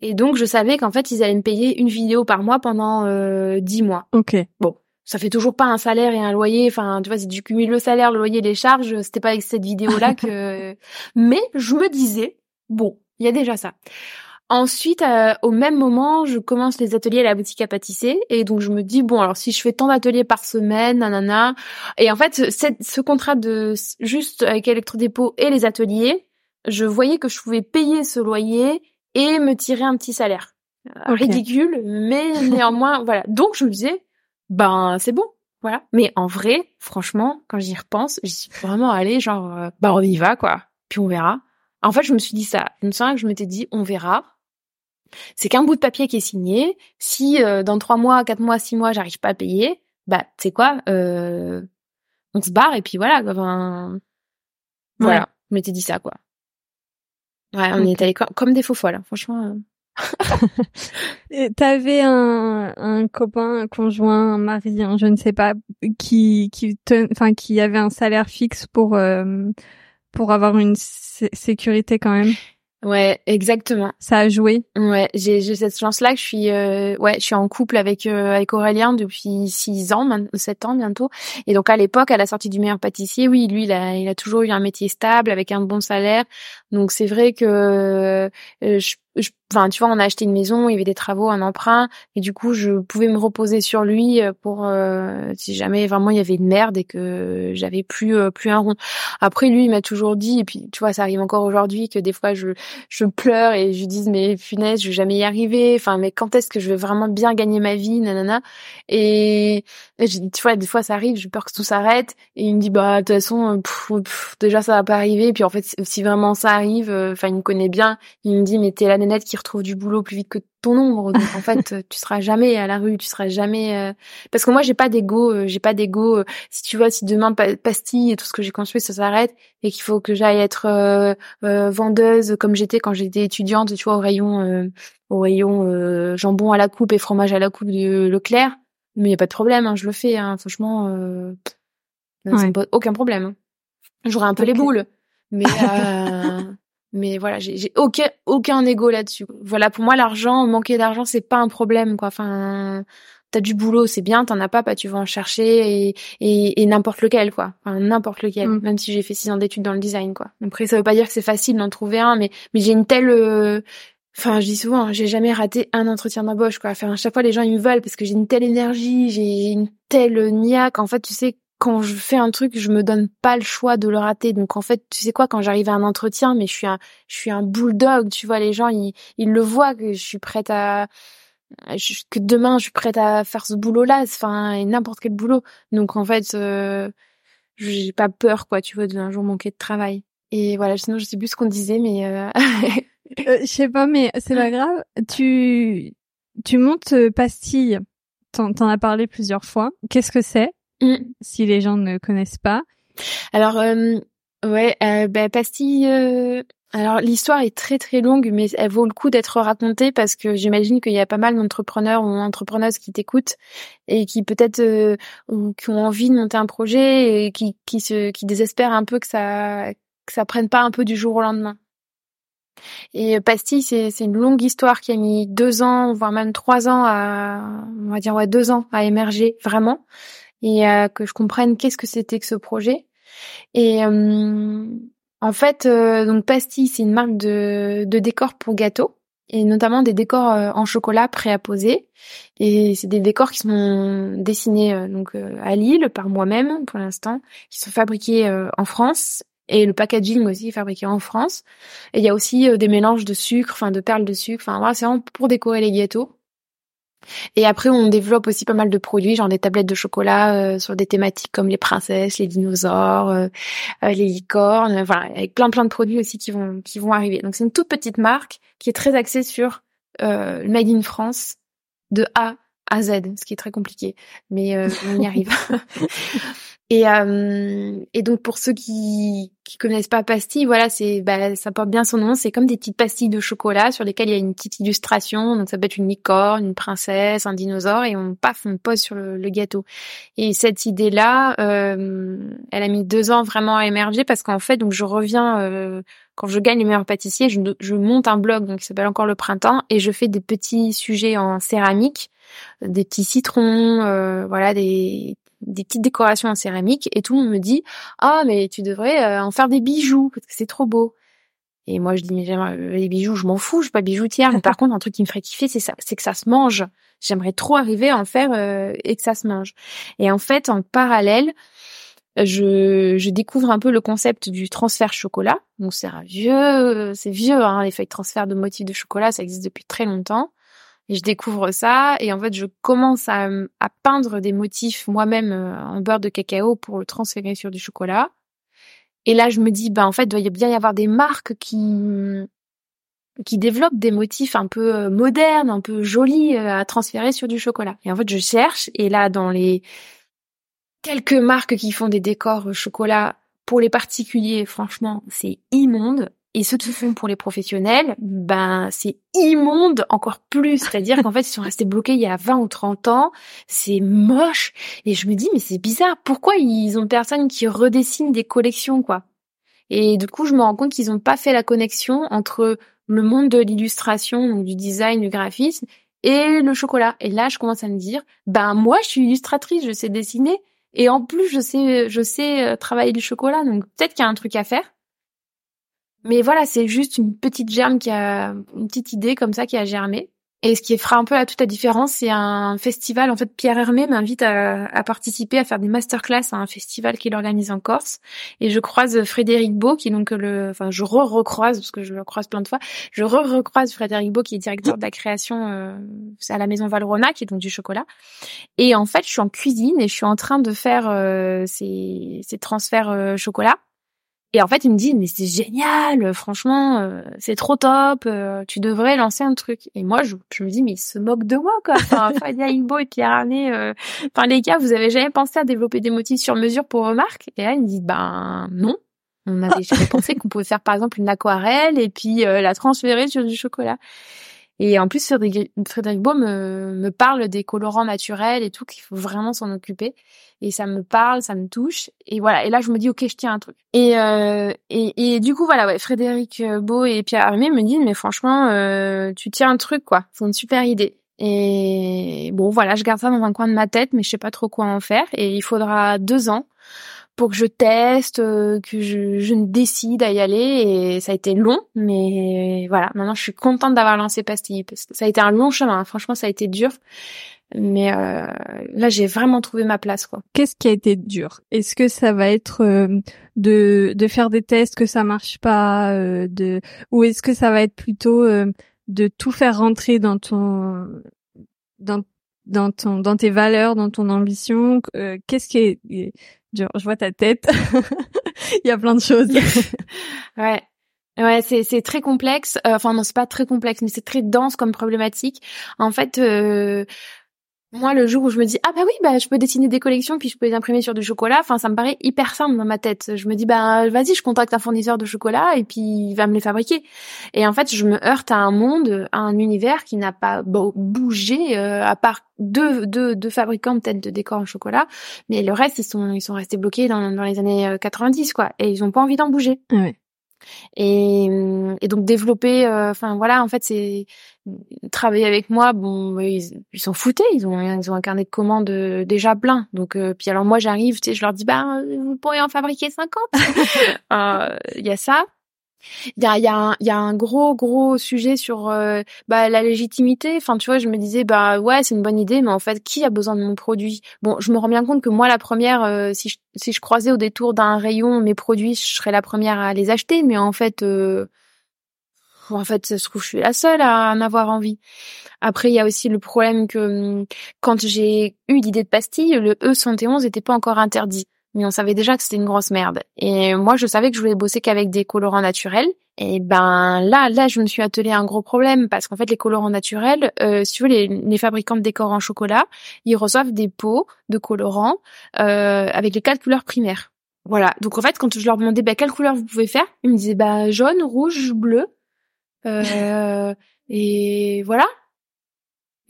Et donc, je savais qu'en fait, ils allaient me payer une vidéo par mois pendant euh, dix mois. Ok. Bon, ça fait toujours pas un salaire et un loyer. Enfin, tu vois, si tu cumules le salaire, le loyer, les charges, c'était pas avec cette vidéo-là que. Mais je me disais, bon, il y a déjà ça. Ensuite, euh, au même moment, je commence les ateliers à la boutique à pâtisser et donc je me dis bon alors si je fais tant d'ateliers par semaine, nanana, et en fait ce contrat de juste avec Electrodépôt et les ateliers, je voyais que je pouvais payer ce loyer et me tirer un petit salaire ridicule, mais néanmoins voilà. Donc je me disais ben c'est bon, voilà. Mais en vrai, franchement, quand j'y repense, j'y suis vraiment allée genre, euh, bah on y va quoi, puis on verra. En fait, je me suis dit ça. Je me souviens que je m'étais dit, on verra. C'est qu'un bout de papier qui est signé. Si euh, dans trois mois, quatre mois, six mois, j'arrive pas à payer, bah c'est quoi euh, On se barre et puis voilà. Enfin, voilà. Je m'étais dit ça quoi. Ouais, on est allé comme des faux folles. Hein. Franchement. Euh. T'avais un, un copain, un conjoint, un mari, je ne sais pas, qui qui enfin qui avait un salaire fixe pour euh, pour avoir une sécurité quand même. Ouais, exactement. Ça a joué. Ouais, j'ai cette chance-là que je suis euh, ouais, je suis en couple avec euh, avec Aurélien depuis six ans, sept ans bientôt. Et donc à l'époque, à la sortie du meilleur pâtissier, oui, lui, il a il a toujours eu un métier stable avec un bon salaire. Donc c'est vrai que euh, je enfin tu vois on a acheté une maison il y avait des travaux un emprunt et du coup je pouvais me reposer sur lui euh, pour euh, si jamais vraiment il y avait une merde et que j'avais plus euh, plus un rond. Après lui il m'a toujours dit et puis tu vois ça arrive encore aujourd'hui que des fois je je pleure et je dis mais punaise je vais jamais y arriver. Enfin mais quand est-ce que je vais vraiment bien gagner ma vie nanana. Et, tu vois des fois ça arrive j'ai peur que tout s'arrête et il me dit bah de toute façon déjà ça va pas arriver. Et puis en fait si vraiment ça arrive enfin il me connaît bien il me dit mais t'es la nénette qui retrouve du boulot plus vite que ton ombre. Donc en fait, tu seras jamais à la rue, tu seras jamais euh, parce que moi j'ai pas d'ego, euh, j'ai pas d'ego. Euh, si tu vois, si demain pastille et tout ce que j'ai construit ça s'arrête et qu'il faut que j'aille être vendeuse comme j'étais quand j'étais étudiante, tu vois, au rayon au rayon jambon à la coupe et fromage à la coupe de Leclerc, mais y a pas de problème, hein, je le fais. Hein, franchement, euh, aucun problème. Hein. J'aurai un peu les boules, mais mais voilà j'ai aucun aucun ego là-dessus voilà pour moi l'argent manquer d'argent c'est pas un problème quoi enfin t'as du boulot c'est bien t'en as pas bah tu vas en chercher et et, et n'importe lequel quoi enfin n'importe lequel mm. même si j'ai fait six ans d'études dans le design quoi après ça veut pas dire que c'est facile d'en trouver un mais mais j'ai une telle euh, Enfin, je dis souvent, hein, j'ai jamais raté un entretien d'embauche, quoi. Enfin, à chaque fois, les gens, ils me veulent parce que j'ai une telle énergie, j'ai une telle niaque. En fait, tu sais, quand je fais un truc, je me donne pas le choix de le rater. Donc en fait, tu sais quoi, quand j'arrive à un entretien, mais je suis un, je suis un bulldog, tu vois, les gens, ils, ils le voient que je suis prête à, que demain je suis prête à faire ce boulot-là, enfin, n'importe quel boulot. Donc en fait, euh, j'ai pas peur, quoi, tu vois, d'un jour manquer de travail. Et voilà, sinon je sais plus ce qu'on disait, mais euh... euh je sais pas, mais c'est pas grave. Tu, tu montes euh, Pastille. T'en as parlé plusieurs fois. Qu'est-ce que c'est? Mm. si les gens ne connaissent pas. Alors euh, ouais, euh, bah, Pastille. Euh, alors l'histoire est très très longue, mais elle vaut le coup d'être racontée parce que j'imagine qu'il y a pas mal d'entrepreneurs ou entrepreneuses qui t'écoutent et qui peut-être euh, qui ont envie de monter un projet et qui qui se qui désespèrent un peu que ça que ça prenne pas un peu du jour au lendemain. Et Pastille, c'est, c'est une longue histoire qui a mis deux ans, voire même trois ans à, on va dire ouais deux ans à émerger vraiment et euh, que je comprenne qu'est-ce que c'était que ce projet. Et euh, en fait, euh, donc Pastille, c'est une marque de, de décors pour gâteaux et notamment des décors en chocolat prêts à. Et c'est des décors qui sont dessinés donc à Lille par moi-même pour l'instant, qui sont fabriqués en France et le packaging aussi est fabriqué en France. Et il y a aussi des mélanges de sucre, enfin de perles de sucre, enfin voilà, c'est vraiment pour décorer les gâteaux. Et après, on développe aussi pas mal de produits, genre des tablettes de chocolat euh, sur des thématiques comme les princesses, les dinosaures, euh, euh, les licornes, voilà, avec plein plein de produits aussi qui vont qui vont arriver. Donc c'est une toute petite marque qui est très axée sur le made in France de A à Z, ce qui est très compliqué, mais on y arrive. Et, euh, et donc pour ceux qui qui connaissent pas pastille, voilà, c'est bah, ça porte bien son nom. C'est comme des petites pastilles de chocolat sur lesquelles il y a une petite illustration. Donc ça peut être une licorne, une princesse, un dinosaure, et on paf, on pose sur le, gâteau. Et cette idée-là, euh, elle a mis deux ans vraiment à émerger parce qu'en fait, donc je reviens euh, quand je gagne les meilleurs pâtissiers, je, je monte un blog donc qui s'appelle encore le printemps et je fais des petits sujets en céramique des petits citrons, euh, voilà, des des petites décorations en céramique et tout le monde me dit ah mais tu devrais euh, en faire des bijoux parce que c'est trop beau et moi je dis mais euh, les bijoux je m'en fous je suis pas bijoutière. Mais par contre un truc qui me ferait kiffer c'est ça c'est que ça se mange. J'aimerais trop arriver à en faire euh, et que ça se mange et en fait en parallèle je, je découvre un peu le concept du transfert chocolat. Donc c'est vieux c'est vieux hein, les feuilles de transfert de motifs de chocolat ça existe depuis très longtemps et je découvre ça et en fait je commence à, peindre des motifs moi-même euh, en beurre de cacao pour le transférer sur du chocolat. Et là je me dis bah en fait il doit bien y avoir des marques qui qui développent des motifs un peu euh, modernes, un peu jolis euh, à transférer sur du chocolat. Et en fait je cherche et là dans les quelques marques qui font des décors chocolat pour les particuliers, franchement, c'est immonde. Et ceux qui font pour les professionnels, ben c'est immonde encore plus. C'est-à-dire qu'en fait, ils sont restés bloqués il y a 20 ou 30 ans. C'est moche. Et je me dis, mais c'est bizarre. Pourquoi ils ont personne qui redessine des collections, quoi? Et du coup, je me rends compte qu'ils n'ont pas fait la connexion entre le monde de l'illustration, donc du design, du graphisme, et le chocolat. Et là, je commence à me dire, ben moi, je suis illustratrice, je sais dessiner. Et en plus, je sais, je sais euh, travailler du chocolat. Donc peut-être qu'il y a un truc à faire. Mais voilà, c'est juste une petite germe qui a, une petite idée comme ça qui a germé. Et ce qui fera un peu à toute la différence, c'est un festival. En fait, Pierre Hermé m'invite à, participer, à faire des masterclass à un festival qu'il organise en Corse. Et je croise Frédéric Beau, qui est donc le, enfin, je re-recroise, parce que je le croise plein de fois, je re-recroise Frédéric Beau, qui est directeur de la création euh, à la maison Valrona, qui est donc du chocolat. Et en fait, je suis en cuisine et je suis en train de faire euh, ces, ces transferts euh, chocolat. Et en fait, ils me disent mais c'est génial, franchement, euh, c'est trop top, euh, tu devrais lancer un truc. Et moi, je, je me dis mais ils se moquent de moi quoi. Enfin, Fadia Igbo et Pierre Arnay, euh, enfin les gars, vous avez jamais pensé à développer des motifs sur mesure pour vos marques Et là, ils me disent ben non. On avait jamais pensé qu'on pouvait faire par exemple une aquarelle et puis la transférer sur du chocolat. Et en plus, Frédéric, Beau me, parle des colorants naturels et tout, qu'il faut vraiment s'en occuper. Et ça me parle, ça me touche. Et voilà. Et là, je me dis, ok, je tiens un truc. Et, euh, et, et, du coup, voilà, ouais, Frédéric Beau et Pierre Armé me disent, mais franchement, euh, tu tiens un truc, quoi. C'est une super idée. Et bon, voilà, je garde ça dans un coin de ma tête, mais je sais pas trop quoi en faire. Et il faudra deux ans pour que je teste, euh, que je, je décide à y aller. Et ça a été long, mais voilà. Maintenant, je suis contente d'avoir lancé Pastille parce que ça a été un long chemin. Franchement, ça a été dur. Mais euh, là, j'ai vraiment trouvé ma place, quoi. Qu'est-ce qui a été dur? Est-ce que ça va être euh, de faire des tests que ça marche pas, de ou est-ce que ça va être plutôt de tout faire rentrer dans ton dans dans ton dans tes valeurs, dans ton ambition? Qu'est-ce qui est dur Je vois ta tête. Il y a plein de choses. ouais. Ouais, c'est c'est très complexe. enfin non, c'est pas très complexe, mais c'est très dense comme problématique. En fait, euh, moi, le jour où je me dis ah bah oui, bah je peux dessiner des collections puis je peux les imprimer sur du chocolat, enfin ça me paraît hyper simple dans ma tête. Je me dis bah vas-y, je contacte un fournisseur de chocolat et puis il va me les fabriquer. Et en fait, je me heurte à un monde, à un univers qui n'a pas bougé euh, à part deux, deux, deux fabricants peut-être de décors en chocolat, mais le reste ils sont ils sont restés bloqués dans, dans les années 90 euh, quoi et ils ont pas envie d'en bouger. Et, et donc développer, euh, enfin voilà, en fait c'est travailler avec moi. Bon, ils s'en foutaient, ils ont ils ont un carnet de commandes euh, déjà plein. Donc euh, puis alors moi j'arrive, tu sais, je leur dis bah vous pourriez en fabriquer 50. Il y a ça. Il y a, y, a un, y a un gros gros sujet sur euh, bah, la légitimité. Enfin, tu vois, je me disais bah ouais, c'est une bonne idée, mais en fait, qui a besoin de mon produit? Bon, je me rends bien compte que moi, la première, euh, si je, si je croisais au détour d'un rayon mes produits, je serais la première à les acheter. Mais en fait, euh, en fait, ça se trouve, je suis la seule à en avoir envie. Après, il y a aussi le problème que hum, quand j'ai eu l'idée de pastille, le E71 n'était pas encore interdit mais on savait déjà que c'était une grosse merde. Et moi, je savais que je voulais bosser qu'avec des colorants naturels. Et ben là, là, je me suis attelée à un gros problème parce qu'en fait, les colorants naturels, euh, si tu veux, les, les, fabricants de décors en chocolat, ils reçoivent des pots de colorants euh, avec les quatre couleurs primaires. Voilà. Donc en fait, quand je leur demandais bah, quelle couleur vous pouvez faire, ils me disaient bah jaune, rouge, bleu. Euh, et voilà.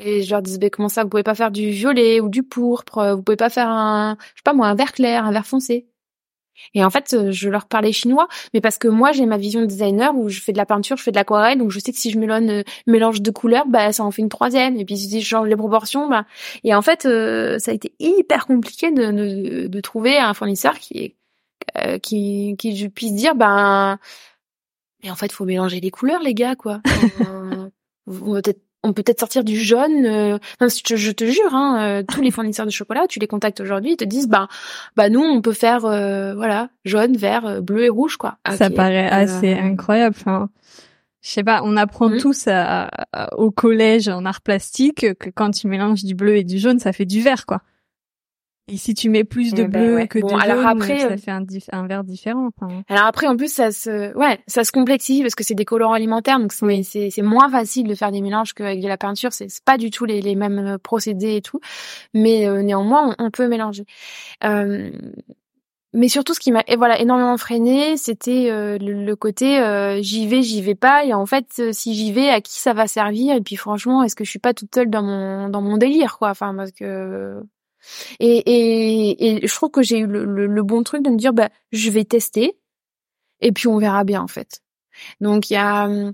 Et je leur disais, comment ça, vous pouvez pas faire du violet ou du pourpre, euh, vous pouvez pas faire un, je sais pas moi, un vert clair, un vert foncé. Et en fait, euh, je leur parlais chinois, mais parce que moi, j'ai ma vision de designer où je fais de la peinture, je fais de l'aquarelle, donc je sais que si je mélange, euh, mélange deux couleurs, bah ça en fait une troisième. Et puis si je change les proportions, bah et en fait, ça a été hyper compliqué de, de, de trouver un fournisseur qui est qui qui puisse dire, ben, mais en fait, faut mélanger les couleurs, les gars, quoi. peut-être on peut peut-être sortir du jaune. Euh, je, te jure, hein, euh, tous les fournisseurs de chocolat, tu les contactes aujourd'hui, ils te disent bah bah nous on peut faire euh, voilà jaune, vert, bleu et rouge quoi. Ça paraît assez incroyable. Enfin, je sais pas, on apprend mmh. tous au collège en art plastique que quand tu mélanges du bleu et du jaune, ça fait du vert quoi. Et si tu mets plus de eh ben bleu que de alors après, ça euh, fait un, un verre différent. Alors après, en plus, ça se, ouais, ça se complexifie parce que c'est des colorants alimentaires, donc c'est moins facile de faire des mélanges qu'avec de la peinture. C'est pas du tout les, les mêmes euh, procédés et tout, mais euh, néanmoins, on, peut mélanger. Euh, mais surtout, ce qui m'a voilà énormément freiné, c'était le, côté j'y vais, j'y vais pas. Et en fait, si j'y vais, à qui ça va servir? Et puis franchement, est-ce que je suis pas toute seule dans mon dans mon délire, quoi? Enfin, parce que et, et, je trouve que j'ai eu le, le, bon truc de me dire, bah, je vais tester et puis on verra bien en fait. Donc il y a hum,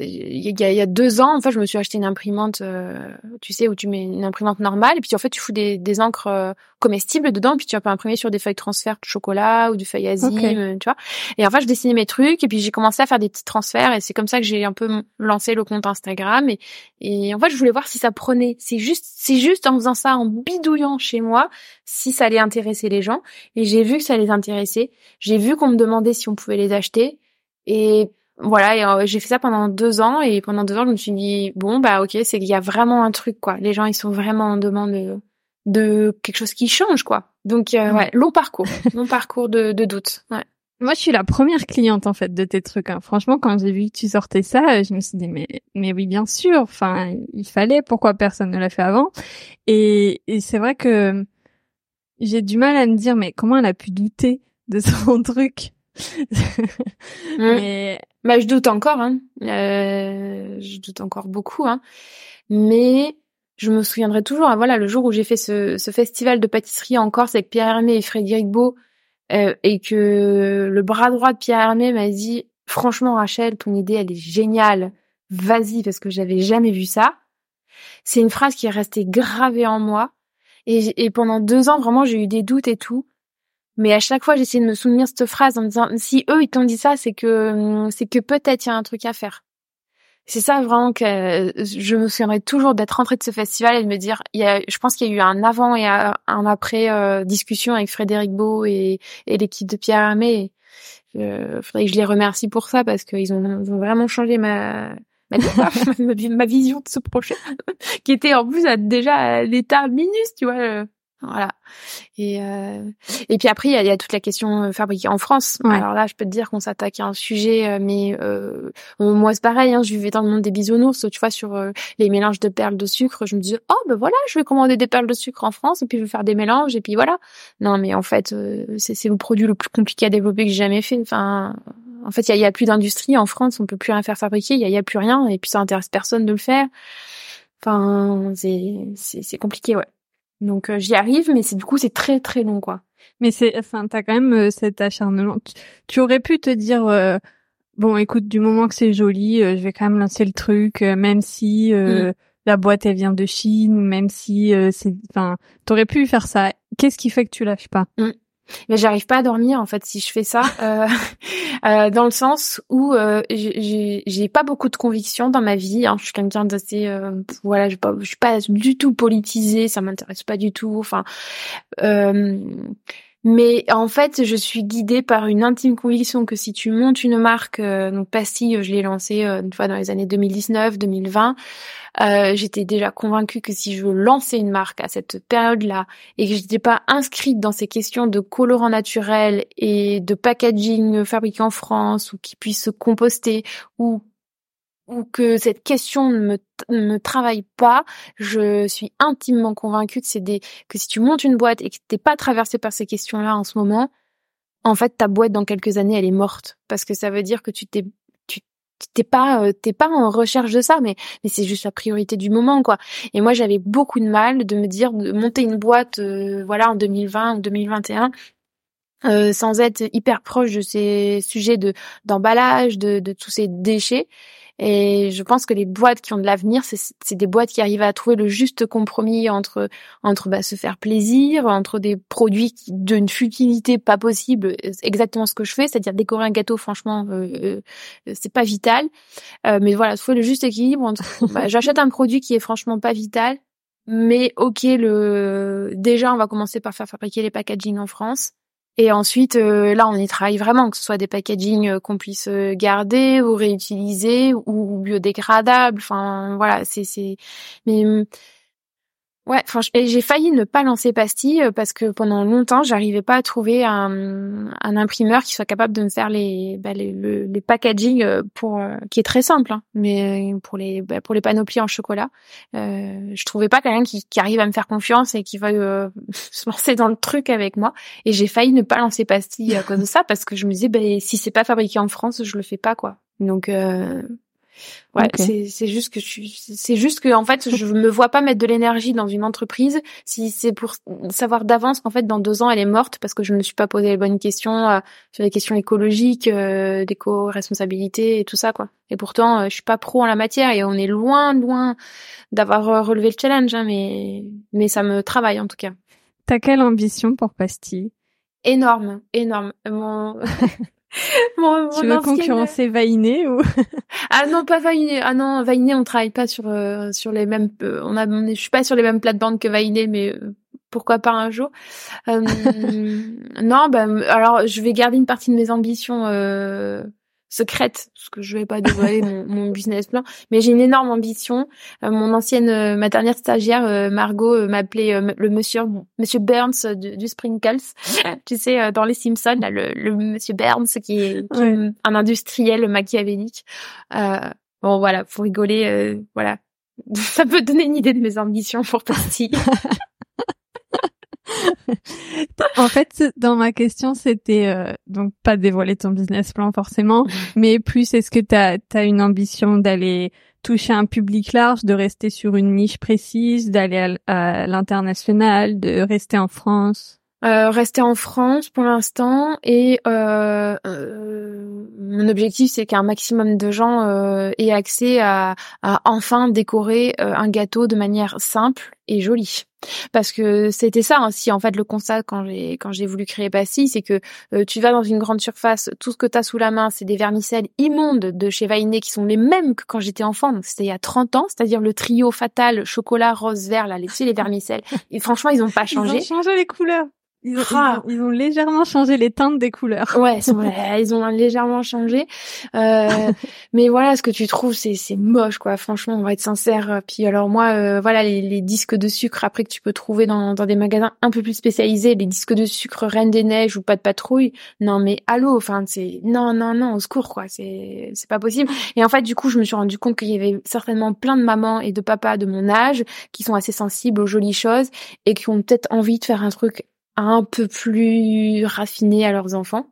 il y, a, il y a deux ans, en fait, je me suis acheté une imprimante, euh, tu sais, où tu mets une imprimante normale, et puis en fait, tu fous des, des encres euh, comestibles dedans, puis tu vas imprimer sur des feuilles transfert de chocolat ou du feuille azime, euh, tu vois. Et en fait, je dessinais mes trucs, et puis j'ai commencé à faire des petits transferts, et c'est comme ça que j'ai un peu lancé le compte Instagram, et, et en fait, je voulais voir si ça prenait. C'est juste, c'est juste en faisant ça, en bidouillant chez moi, si ça allait intéresser les gens. Et j'ai vu que ça les intéressait. J'ai vu qu'on me demandait si on pouvait les acheter, et voilà, euh, j'ai fait ça pendant deux ans et pendant deux ans, je me suis dit bon bah ok, c'est qu'il y a vraiment un truc quoi. Les gens ils sont vraiment en demande de, quelque chose qui change quoi. Donc euh, ouais, long parcours, long parcours de, de doute. Ouais. Moi, je suis la première cliente en fait de tes trucs. Hein. Franchement, quand j'ai vu que tu sortais ça, je me suis dit mais mais oui, bien sûr. Enfin, il fallait. Pourquoi personne ne l'a fait avant? Et, et c'est vrai que j'ai du mal à me dire mais comment elle a pu douter de son truc? Mais bah, je doute encore, hein. Euh, je doute encore beaucoup, hein. Mais je me souviendrai toujours, hein, voilà, le jour où j'ai fait ce, festival de pâtisserie en Corse avec Pierre Hermé et Frédéric Beau, euh, et que le bras droit de Pierre Hermé m'a dit, franchement Rachel, ton idée elle est géniale, vas-y parce que j'avais jamais vu ça. C'est une phrase qui est restée gravée en moi. Et pendant deux ans, vraiment, j'ai eu des doutes et tout. Mais à chaque fois, j'essaie de me souvenir cette phrase en me disant si eux ils t'ont dit ça, c'est que c'est que peut-être il y a un truc à faire. c'est ça vraiment que je me souviendrai toujours d'être rentrée de ce festival et de me dire, il y a, je pense qu'il y a eu un avant et un après euh, discussion avec Frédéric Beau et, et l'équipe de Pierre Hermé. Que je les remercie pour ça parce qu'ils ont, ont, vraiment changé ma ma, vision de ce projet qui était en plus déjà à l'état minus, tu vois. Voilà. Et euh, et puis après il y a, y a, toute la question euh, fabriquée en France. Alors là, je peux te dire qu'on s'attaque à un sujet, euh, mais euh, moi c'est pareil. Hein, je vivais dans le monde des bisounours. Tu vois, sur euh, les mélanges de perles de sucre, je me disais oh ben voilà, je vais commander des perles de sucre en France et puis je vais faire des mélanges et puis voilà. Non, mais en fait, c'est le produit le plus compliqué à développer que j'ai jamais fait. Enfin, en fait, il y a, y a, plus d'industrie en France. On peut plus rien faire fabriquer. Il y a, y a plus rien et puis ça intéresse personne de le faire. Enfin, c'est c'est compliqué, ouais. Donc euh, j'y arrive, mais c'est du coup c'est très très long quoi. Mais c'est, enfin, t'as quand même euh, cet acharnement. Tu, aurais pu te dire, euh, bon, écoute, du moment que c'est joli, je vais quand même lancer le truc, même si mm. la boîte elle vient de Chine, même si c'est, enfin, t'aurais pu faire ça. Qu'est-ce qui fait que tu lâches pas? Mm mais j'arrive pas à dormir en fait si je fais ça euh, euh, dans le sens où euh, j'ai pas beaucoup de convictions dans ma vie hein. je suis quelqu'un d'assez euh, voilà je, suis pas du tout politisée ça m'intéresse pas du tout enfin euh, mais en fait, je suis guidée par une intime conviction que si tu montes une marque, euh, donc Pastille, je l'ai lancée euh, une fois dans les années 2019, 2020, euh, j'étais déjà convaincue que si je lançais une marque à cette période-là et que je n'étais pas inscrite dans ces questions de colorant naturel et de packaging fabriqué en France ou qui puisse se composter ou ou que cette question ne me, me travaille pas, je suis intimement convaincue que c'est des que si tu montes une boîte et que t'es pas traversé par ces questions-là en ce moment, en fait ta boîte dans quelques années elle est morte. Parce que ça veut dire que tu t'es t'es pas euh, t'es pas en recherche de ça mais mais c'est juste la priorité du moment quoi. Et moi j'avais beaucoup de mal de me dire de monter une boîte euh, voilà en 2020 ou 2021 euh, sans être hyper proche de ces sujets de d'emballage de, de tous ces déchets et je pense que les boîtes qui ont de l'avenir, c'est des boîtes qui arrivent à trouver le juste compromis entre entre bah, se faire plaisir, entre des produits d'une futilité pas possible, exactement ce que je fais, c'est-à-dire décorer un gâteau. Franchement, euh, euh, c'est pas vital. Euh, mais voilà, trouver le juste équilibre entre bah, j'achète un produit qui est franchement pas vital, mais ok, le déjà on va commencer par faire fabriquer les packaging en France. Et ensuite, euh, là, on y travaille vraiment, que ce soit des packaging euh, qu'on puisse euh, garder ou réutiliser ou biodégradables. Enfin, voilà, c'est c'est. Mais Ouais, j'ai failli ne pas lancer Pastille euh, parce que pendant longtemps, j'arrivais pas à trouver un, un, imprimeur qui soit capable de me faire les, bah, les, le, les packaging euh, pour euh, qui est très simple, hein, mais pour les bah, pour les panoplies en chocolat, euh, je trouvais pas quelqu'un qui, qui, arrive à me faire confiance et qui va se lancer dans le truc avec moi. Et j'ai failli ne pas lancer Pastille à cause de ça parce que je me disais, bah, si c'est pas fabriqué en France, je le fais pas quoi. Donc Ouais, c'est c'est juste que je c'est juste que en fait je me vois pas mettre de l'énergie dans une entreprise si c'est pour savoir d'avance qu'en fait dans deux ans elle est morte parce que je ne me suis pas posé les bonnes questions euh, sur les questions écologiques, euh, d'éco-responsabilité et tout ça quoi. Et pourtant euh, je suis pas pro en la matière et on est loin loin d'avoir euh, relevé le challenge hein, mais mais ça me travaille en tout cas. T'as quelle ambition pour Pastille Énorme, énorme. Mon... mon, tu veux concurrencer Vainé ou? Ah non, pas Vainé. Ah non, Vainé, on travaille pas sur euh, sur les mêmes. Euh, on a, je suis pas sur les mêmes plates-bandes que Vainé, mais euh, pourquoi pas un jour. non, ben alors je vais garder une partie de mes ambitions secrète, parce que je vais pas dévoiler mon, mon, business plan, mais j'ai une énorme ambition. Euh, mon ancienne, euh, ma dernière stagiaire, euh, Margot, m'appelait le monsieur, monsieur Burns du, du Sprinkles. tu sais, dans les Simpsons, là, le, le monsieur Burns qui est, un industriel machiavélique. bon, voilà, pour rigoler, voilà. Ça peut donner une idée de mes ambitions pour partie. en fait, dans ma question, c'était euh, donc pas dévoiler ton business plan forcément, mais plus est-ce que tu as, une ambition d'aller toucher un public large, de rester sur une niche précise, d'aller à, l'international, de rester en France? Euh, rester en France pour l'instant et euh, euh mon objectif, c'est qu'un maximum de gens euh, aient accès à, à enfin décorer euh, un gâteau de manière simple et jolie. Parce que c'était ça aussi en fait le constat quand j'ai quand j'ai voulu créer Passy, c'est que euh, tu vas dans une grande surface, tout ce que tu as sous la main, c'est des vermicelles immondes de chez Vainé qui sont les mêmes que quand j'étais enfant, donc c'était il y a 30 ans, c'est-à-dire le trio fatal chocolat rose vert là, les, les vermicelles. Et franchement, ils ont pas changé. Ils ont changé les couleurs. Ils ont, ah. ils, ont, légèrement changé les teintes des couleurs. Ouais, ils ont légèrement changé. Euh, mais voilà, ce que tu trouves, c'est c'est moche, quoi. Franchement, on va être sincère. Puis alors moi, euh, voilà, les, les, disques de sucre après que tu peux trouver dans, dans des magasins un peu plus spécialisés, les disques de sucre Reine des Neiges ou pas de patrouille. Non, mais allô, enfin, c'est non, non, non, au secours, quoi. C'est c'est pas possible. Et en fait, du coup, je me suis rendu compte qu'il y avait certainement plein de mamans et de papas de mon âge qui sont assez sensibles aux jolies choses et qui ont peut-être envie de faire un truc un peu plus raffinés à leurs enfants.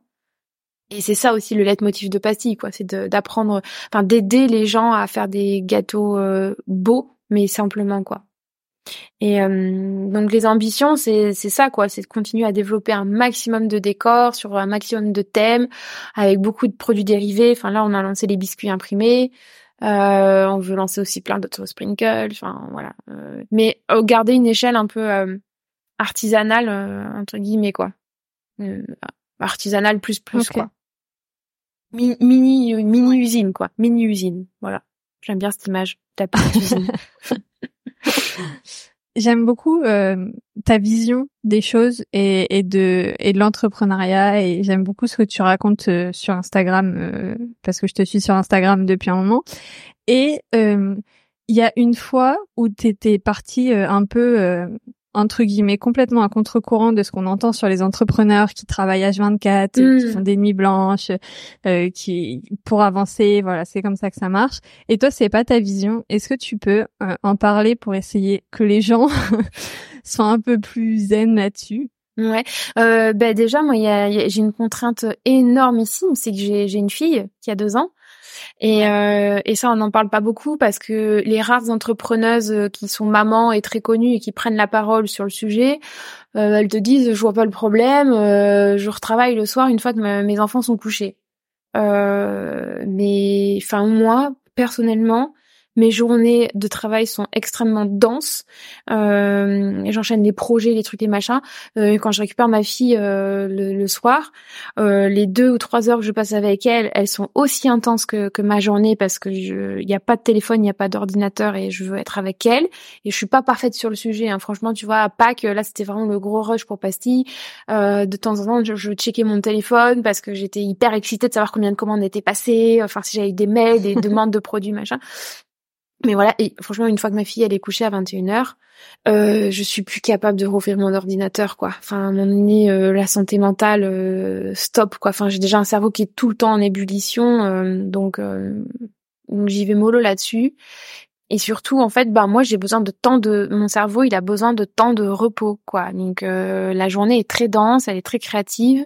Et c'est ça aussi le leitmotiv de Pastille, quoi. C'est d'apprendre, enfin, d'aider les gens à faire des gâteaux euh, beaux, mais simplement, quoi. Et euh, donc les ambitions, c'est ça, quoi. C'est de continuer à développer un maximum de décors sur un maximum de thèmes, avec beaucoup de produits dérivés. Enfin là, on a lancé les biscuits imprimés. Euh, on veut lancer aussi plein d'autres sprinkles. Enfin voilà. mais garder une échelle un peu artisanal euh, entre guillemets quoi. Euh, artisanal plus plus quoi. mini mini usine quoi, mini usine. Voilà. J'aime bien cette image ta. J'aime beaucoup euh, ta vision des choses et, et de et de l'entrepreneuriat et j'aime beaucoup ce que tu racontes sur Instagram parce que je te suis sur Instagram depuis un moment et il y a une fois où tu étais partie un peu entre guillemets complètement à contre-courant de ce qu'on entend sur les entrepreneurs qui travaillent H24, qui mm. font des nuits blanches, euh, qui pour avancer, voilà, c'est comme ça que ça marche. Et toi, c'est pas ta vision. Est-ce que tu peux euh, en parler pour essayer que les gens soient un peu plus zen là-dessus? Ouais, euh, ben déjà moi, j'ai une contrainte énormissime, c'est que j'ai une fille qui a deux ans et, euh, et ça, on n'en parle pas beaucoup parce que les rares entrepreneuses euh, qui sont mamans et très connues et qui prennent la parole sur le sujet, euh, elles te disent je vois pas le problème, euh, je retravaille le soir une fois que mes enfants sont couchés. Euh, mais enfin moi personnellement, mes journées de travail sont extrêmement denses. Euh, J'enchaîne des projets, des trucs, des machins. Euh, quand je récupère ma fille euh, le, soir, euh, les deux ou trois heures que je passe avec elle, elles sont aussi intenses que, que ma journée parce que il n'y a pas de téléphone, il n'y a pas d'ordinateur et je veux être avec elle. Et je suis pas parfaite sur le sujet. Hein. Franchement, tu vois, à Pâques, là, c'était vraiment le gros rush pour Pastille. Euh, de temps en temps, je, je checkais mon téléphone parce que j'étais hyper excitée de savoir combien de commandes étaient passées, enfin si j'avais des mails, des demandes de produits, machin. Mais voilà, et franchement, une fois que ma fille elle est couchée à 21h, euh, je suis plus capable de rouvrir mon ordinateur, quoi. Enfin, mon donné, euh, la santé mentale, euh, stop, quoi. Enfin, j'ai déjà un cerveau qui est tout le temps en ébullition, euh, donc, donc j'y vais mollo là-dessus. Et surtout, en fait, bah moi, j'ai besoin de temps de mon cerveau, il a besoin de temps de repos, quoi. Donc la journée est très dense, elle est très créative.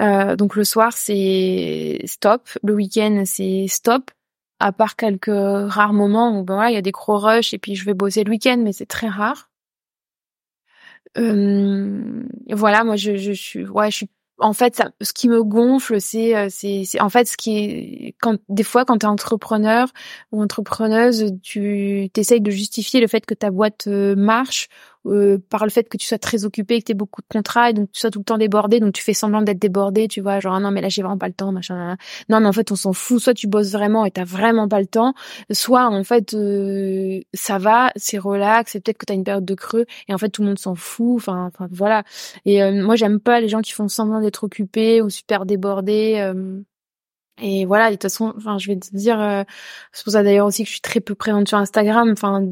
donc le soir, c'est stop. Le week-end, c'est stop à part quelques rares moments où ben voilà, il y a des gros rushs et puis je vais bosser le week-end, mais c'est très rare. Euh, voilà, moi je, je suis, ouais, je suis. En fait, ça, ce qui me gonfle, c'est, euh, c'est, c'est en fait ce qui est quand des fois quand t'es entrepreneur ou entrepreneuse, tu t'essayes de justifier le fait que ta boîte euh, marche euh, par le fait que tu sois très occupé, que tu beaucoup de contrats et donc tu sois tout le temps débordé, donc tu fais semblant d'être débordé, tu vois, genre ah non mais là j'ai vraiment pas le temps, machin. Non mais en fait on s'en fout, soit tu bosses vraiment et t'as vraiment pas le temps, soit en fait euh, ça va, c'est relax, c'est peut-être que t'as une période de creux et en fait tout le monde s'en fout, enfin, enfin voilà. Et euh, moi j'aime pas les gens qui font semblant d'être occupés ou super débordés. Et voilà, de toute façon, enfin, je vais te dire, euh, c'est pour ça d'ailleurs aussi que je suis très peu présente sur Instagram. Enfin,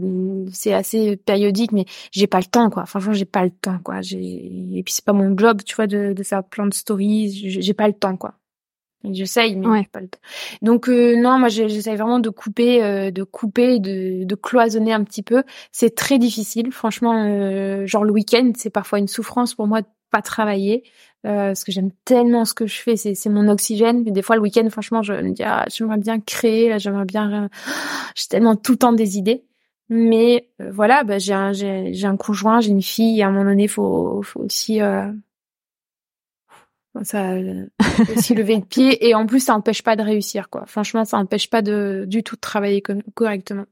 c'est assez périodique, mais j'ai pas le temps, quoi. Franchement, j'ai pas le temps, quoi. Et puis c'est pas mon job, tu vois, de, de faire plein de stories. J'ai pas le temps, quoi. J'essaye, mais j'ai pas le temps. Donc euh, non, moi j'essaye vraiment de couper, euh, de couper, de, de cloisonner un petit peu. C'est très difficile, franchement. genre le week-end, c'est parfois une souffrance pour moi de pas travailler euh, parce que j'aime tellement ce que je fais, c'est, c'est mon oxygène. Mais des fois, le week-end, franchement, je me dis, ah, j'aimerais bien créer, j'aimerais bien, j'ai tellement tout le temps des idées. Mais euh, voilà, bah, j'ai un, j'ai, j'ai un conjoint, j'ai une fille, à un moment donné, faut, faut aussi, euh... ça aussi lever le pied et en plus ça empêche pas de réussir quoi. Franchement, ça empêche pas de du tout de travailler correctement.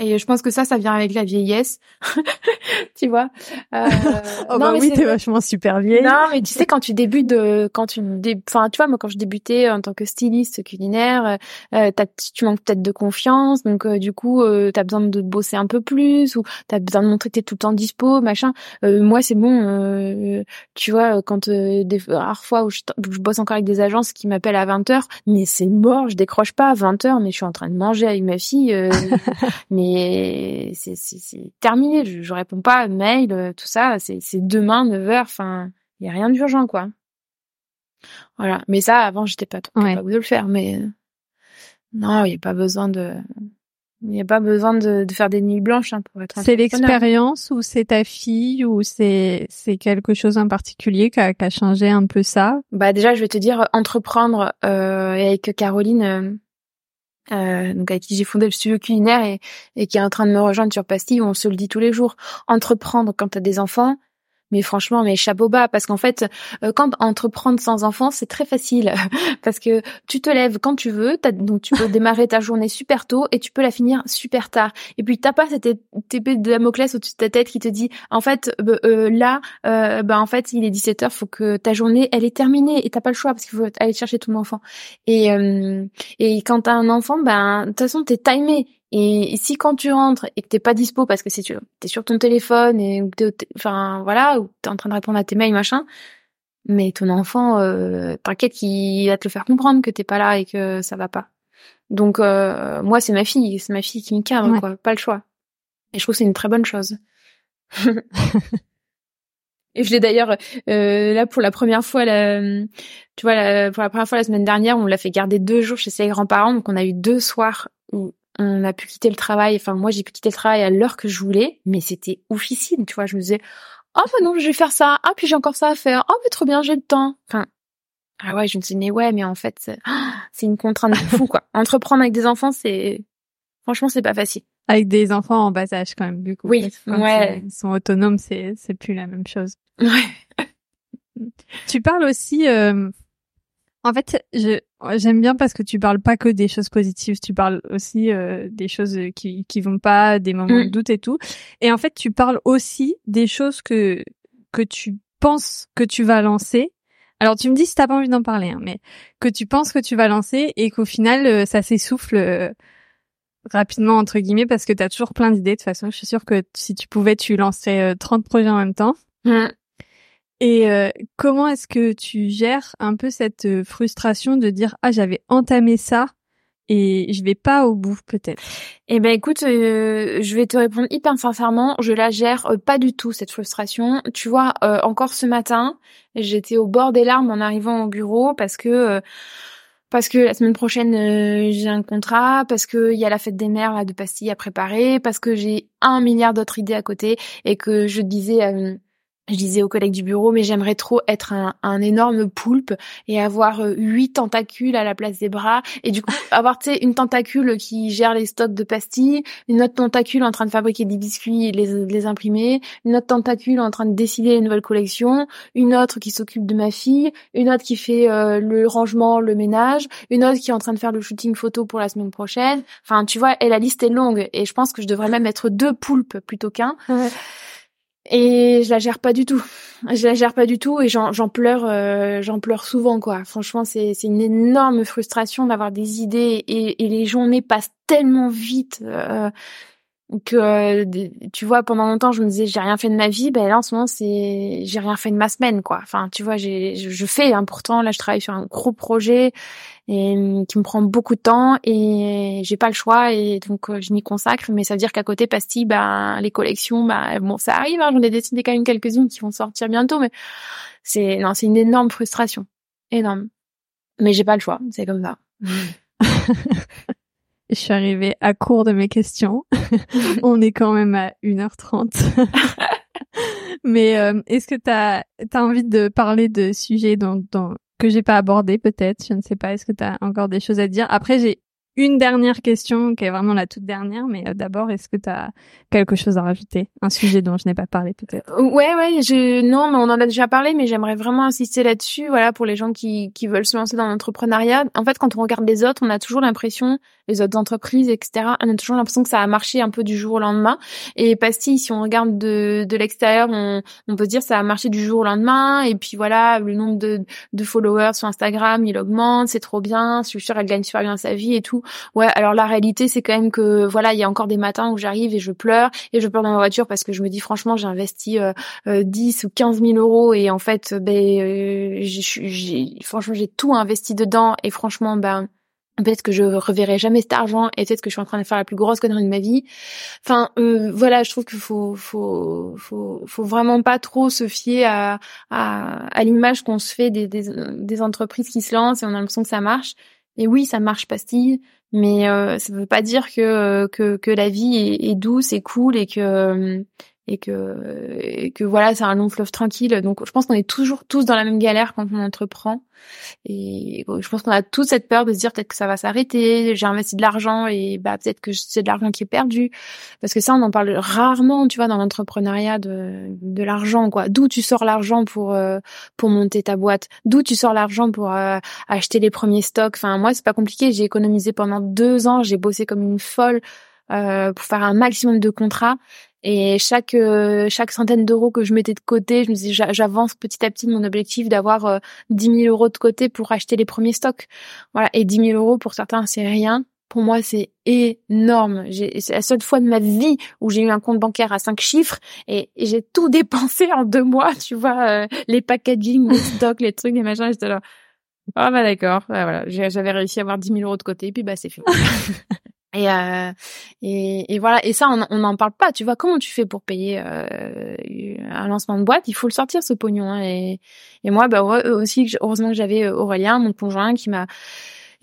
Et je pense que ça, ça vient avec la vieillesse, tu vois. Euh, oh bah oui, t'es vachement super vieille. Non, mais tu sais quand tu débutes, de, quand tu, enfin, tu vois, moi quand je débutais en tant que styliste culinaire, euh, tu manques peut-être de confiance, donc euh, du coup, euh, t'as besoin de bosser un peu plus ou t'as besoin de montrer que t'es tout le temps dispo, machin. Euh, moi, c'est bon, euh, tu vois, quand des rares fois où je, je, bosse encore avec des agences qui m'appellent à 20 h mais c'est mort, je décroche pas à 20 h mais je suis en train de manger avec ma fille, mais c'est terminé. Je, je réponds pas mail, euh, tout ça. C'est demain 9 h Enfin, il y a rien d'urgent, quoi. Voilà. Mais ça, avant, j'étais pas trop capable de le faire. Mais non, il y a pas besoin de. Il n'y a pas besoin de, de, faire des nuits blanches hein, pour être. C'est l'expérience ou c'est ta fille ou c'est c'est quelque chose en particulier qui a, changé un peu ça? Bah déjà, je vais te dire entreprendre euh, avec Caroline. Euh, euh, donc avec qui j'ai fondé le studio culinaire et, et, qui est en train de me rejoindre sur Pastille, on se le dit tous les jours. Entreprendre quand tu as des enfants, mais franchement, mais chapeau bas, parce qu'en fait, euh, quand entreprendre sans enfant, c'est très facile, parce que tu te lèves quand tu veux, donc tu peux démarrer ta journée super tôt et tu peux la finir super tard. Et puis t'as pas cette épée de Damoclès au-dessus de ta tête qui te dit, en fait, euh, là, euh, bah en fait, il est 17 h faut que ta journée, elle est terminée et t'as pas le choix parce qu'il faut aller chercher ton enfant. Et euh, et quand t'as un enfant, ben de toute façon, t'es timé. Et si quand tu rentres et que t'es pas dispo parce que c'est tu es sur ton téléphone et ou t'es, enfin voilà, ou t'es en train de répondre à tes mails machin, mais ton enfant, euh, t'inquiète qu'il va te le faire comprendre que t'es pas là et que ça va pas. Donc euh, moi c'est ma fille, c'est ma fille qui me cadre quoi, pas le choix. Et je trouve que c'est une très bonne chose. Et je l'ai d'ailleurs euh, là pour la première fois, la, tu vois, la, pour la première fois la semaine dernière, on l'a fait garder deux jours chez ses grands-parents, donc on a eu deux soirs où on a pu quitter le travail. Enfin, moi, j'ai pu quitter le travail à l'heure que je voulais, mais c'était officine, tu vois. Je me disais, oh, bah non, je vais faire ça. Ah, puis j'ai encore ça à faire. Oh, mais trop bien, j'ai le temps. Enfin, ah ouais, je me suis dit, ouais, mais en fait, c'est une contrainte fou, quoi. Entreprendre avec des enfants, c'est, franchement, c'est pas facile. Avec des enfants en bas âge, quand même, du coup. Oui, ouais. Ils sont autonomes, c'est, c'est plus la même chose. Ouais. tu parles aussi, euh, en fait, je j'aime bien parce que tu parles pas que des choses positives, tu parles aussi euh, des choses qui qui vont pas, des moments de mm. doute et tout. Et en fait, tu parles aussi des choses que que tu penses que tu vas lancer. Alors tu me dis si t'as pas envie d'en parler, hein, mais que tu penses que tu vas lancer et qu'au final euh, ça s'essouffle euh, rapidement entre guillemets parce que t'as toujours plein d'idées. De toute façon, je suis sûre que si tu pouvais, tu lancerais 30 projets en même temps. Mm. Et euh, comment est-ce que tu gères un peu cette euh, frustration de dire ah j'avais entamé ça et je vais pas au bout peut-être? Eh ben écoute, euh, je vais te répondre hyper sincèrement, je la gère pas du tout cette frustration. Tu vois, encore ce matin, j'étais au bord des larmes en arrivant au bureau parce que parce que la semaine prochaine j'ai un contrat, parce que il y a la fête des mères là, de pastilles à préparer, parce que j'ai un milliard d'autres idées à côté et que je disais je disais aux collègues du bureau, mais j'aimerais trop être un, un, énorme poulpe et avoir euh, huit tentacules à la place des bras et du coup avoir tu sais une tentacule qui gère les stocks de pastilles, une autre tentacule en train de fabriquer des biscuits et les, les imprimer, une autre tentacule en train de décider les nouvelles collections, une autre qui s'occupe de ma fille, une autre qui fait euh, le rangement, le ménage, une autre qui est en train de faire le shooting photo pour la semaine prochaine. Enfin, tu vois, et la liste est longue et je pense que je devrais même être deux poulpes plutôt qu'un. Et je la gère pas du tout. Je la gère pas du tout et j'en pleure, euh, j'en pleure souvent quoi. Franchement, c'est une énorme frustration d'avoir des idées et, et, les journées passent tellement vite euh, que euh, tu vois pendant longtemps je me disais j'ai rien fait de ma vie. Ben là en ce moment c'est j'ai rien fait de ma semaine quoi. Enfin tu vois j'ai je fais hein, pourtant là je travaille sur un gros projet et hum, qui me prend beaucoup de temps et j'ai pas le choix et donc euh, je m'y consacre. Mais ça veut dire qu'à côté pastille ben les collections ben bon ça arrive hein, j'en ai décidé quand même quelques-unes qui vont sortir bientôt mais c'est non c'est une énorme frustration. Énorme. Mais j'ai pas le choix. C'est comme ça je suis arrivée à court de mes questions. On est quand même à 1h30 mais euh, est-ce que tu as, as envie de parler de sujets dont, dont que j'ai pas abordé peut-être, je ne sais pas, est-ce que tu as encore des choses à dire? Après j'ai une dernière question qui est vraiment la toute dernière, mais euh, d'abord, est-ce que tu as quelque chose à rajouter? Un sujet dont je n'ai pas parlé peut-être euh, Ouais, ouais, je... non, mais on en a déjà parlé, mais j'aimerais vraiment insister là-dessus, voilà, pour les gens qui, qui veulent se lancer dans l'entrepreneuriat. En fait, quand on regarde les autres, on a toujours l'impression, les autres entreprises, etc., on a toujours l'impression que ça a marché un peu du jour au lendemain. Et Pastille, si on regarde de, de l'extérieur, on, on peut se dire ça a marché du jour au lendemain, et puis voilà, le nombre de, de followers sur Instagram, il augmente, c'est trop bien, je suis sûre, gagne super bien sa vie et tout. Ouais, alors la réalité, c'est quand même que voilà, il y a encore des matins où j'arrive et je pleure et je pleure dans ma voiture parce que je me dis franchement, j'ai investi euh, 10 euh, ou 15 000 euros et en fait, ben, euh, j'ai, franchement, j'ai tout investi dedans et franchement, ben peut-être que je reverrai jamais cet argent et peut-être que je suis en train de faire la plus grosse connerie de ma vie. Enfin, euh, voilà, je trouve qu'il faut, faut, faut, faut vraiment pas trop se fier à, à, à l'image qu'on se fait des, des, des entreprises qui se lancent et on a l'impression que ça marche. Et oui, ça marche pastille, mais euh, ça veut pas dire que euh, que, que la vie est, est, douce et cool et que euh, et que et que voilà c'est un long fleuve tranquille. Donc je pense qu'on est toujours tous dans la même galère quand on entreprend. Et je pense qu'on a tous cette peur de se dire peut-être que ça va s'arrêter j'ai investi de l'argent et bah peut-être que c'est de l'argent qui est perdu. Parce que ça on en parle rarement tu vois dans l'entrepreneuriat de de l'argent quoi. D'où tu sors l'argent pour euh, pour monter ta boîte? D'où tu sors l'argent pour euh, acheter les premiers stocks? Enfin moi c'est pas compliqué. J'ai économisé pendant deux ans. J'ai bossé comme une folle euh, pour faire un maximum de contrats. Et chaque euh, chaque centaine d'euros que je mettais de côté, je me disais j'avance petit à petit mon objectif d'avoir euh, 10 000 euros de côté pour acheter les premiers stocks. Voilà. Et 10 000 euros pour certains c'est rien. Pour moi c'est énorme. C'est la seule fois de ma vie où j'ai eu un compte bancaire à cinq chiffres et, j'ai tout dépensé en deux mois. Tu vois euh, les packaging, les stocks, les trucs, les machins. J'étais là. Ah bah d'accord. voilà. J'avais réussi à avoir 10 000 euros de côté et puis bah c'est fini. Et, euh, et, et, voilà. Et ça, on n'en parle pas. Tu vois, comment tu fais pour payer euh, un lancement de boîte? Il faut le sortir ce pognon. Hein. Et, et moi, bah aussi, heureusement que j'avais euh, Aurélien, mon conjoint, qui m'a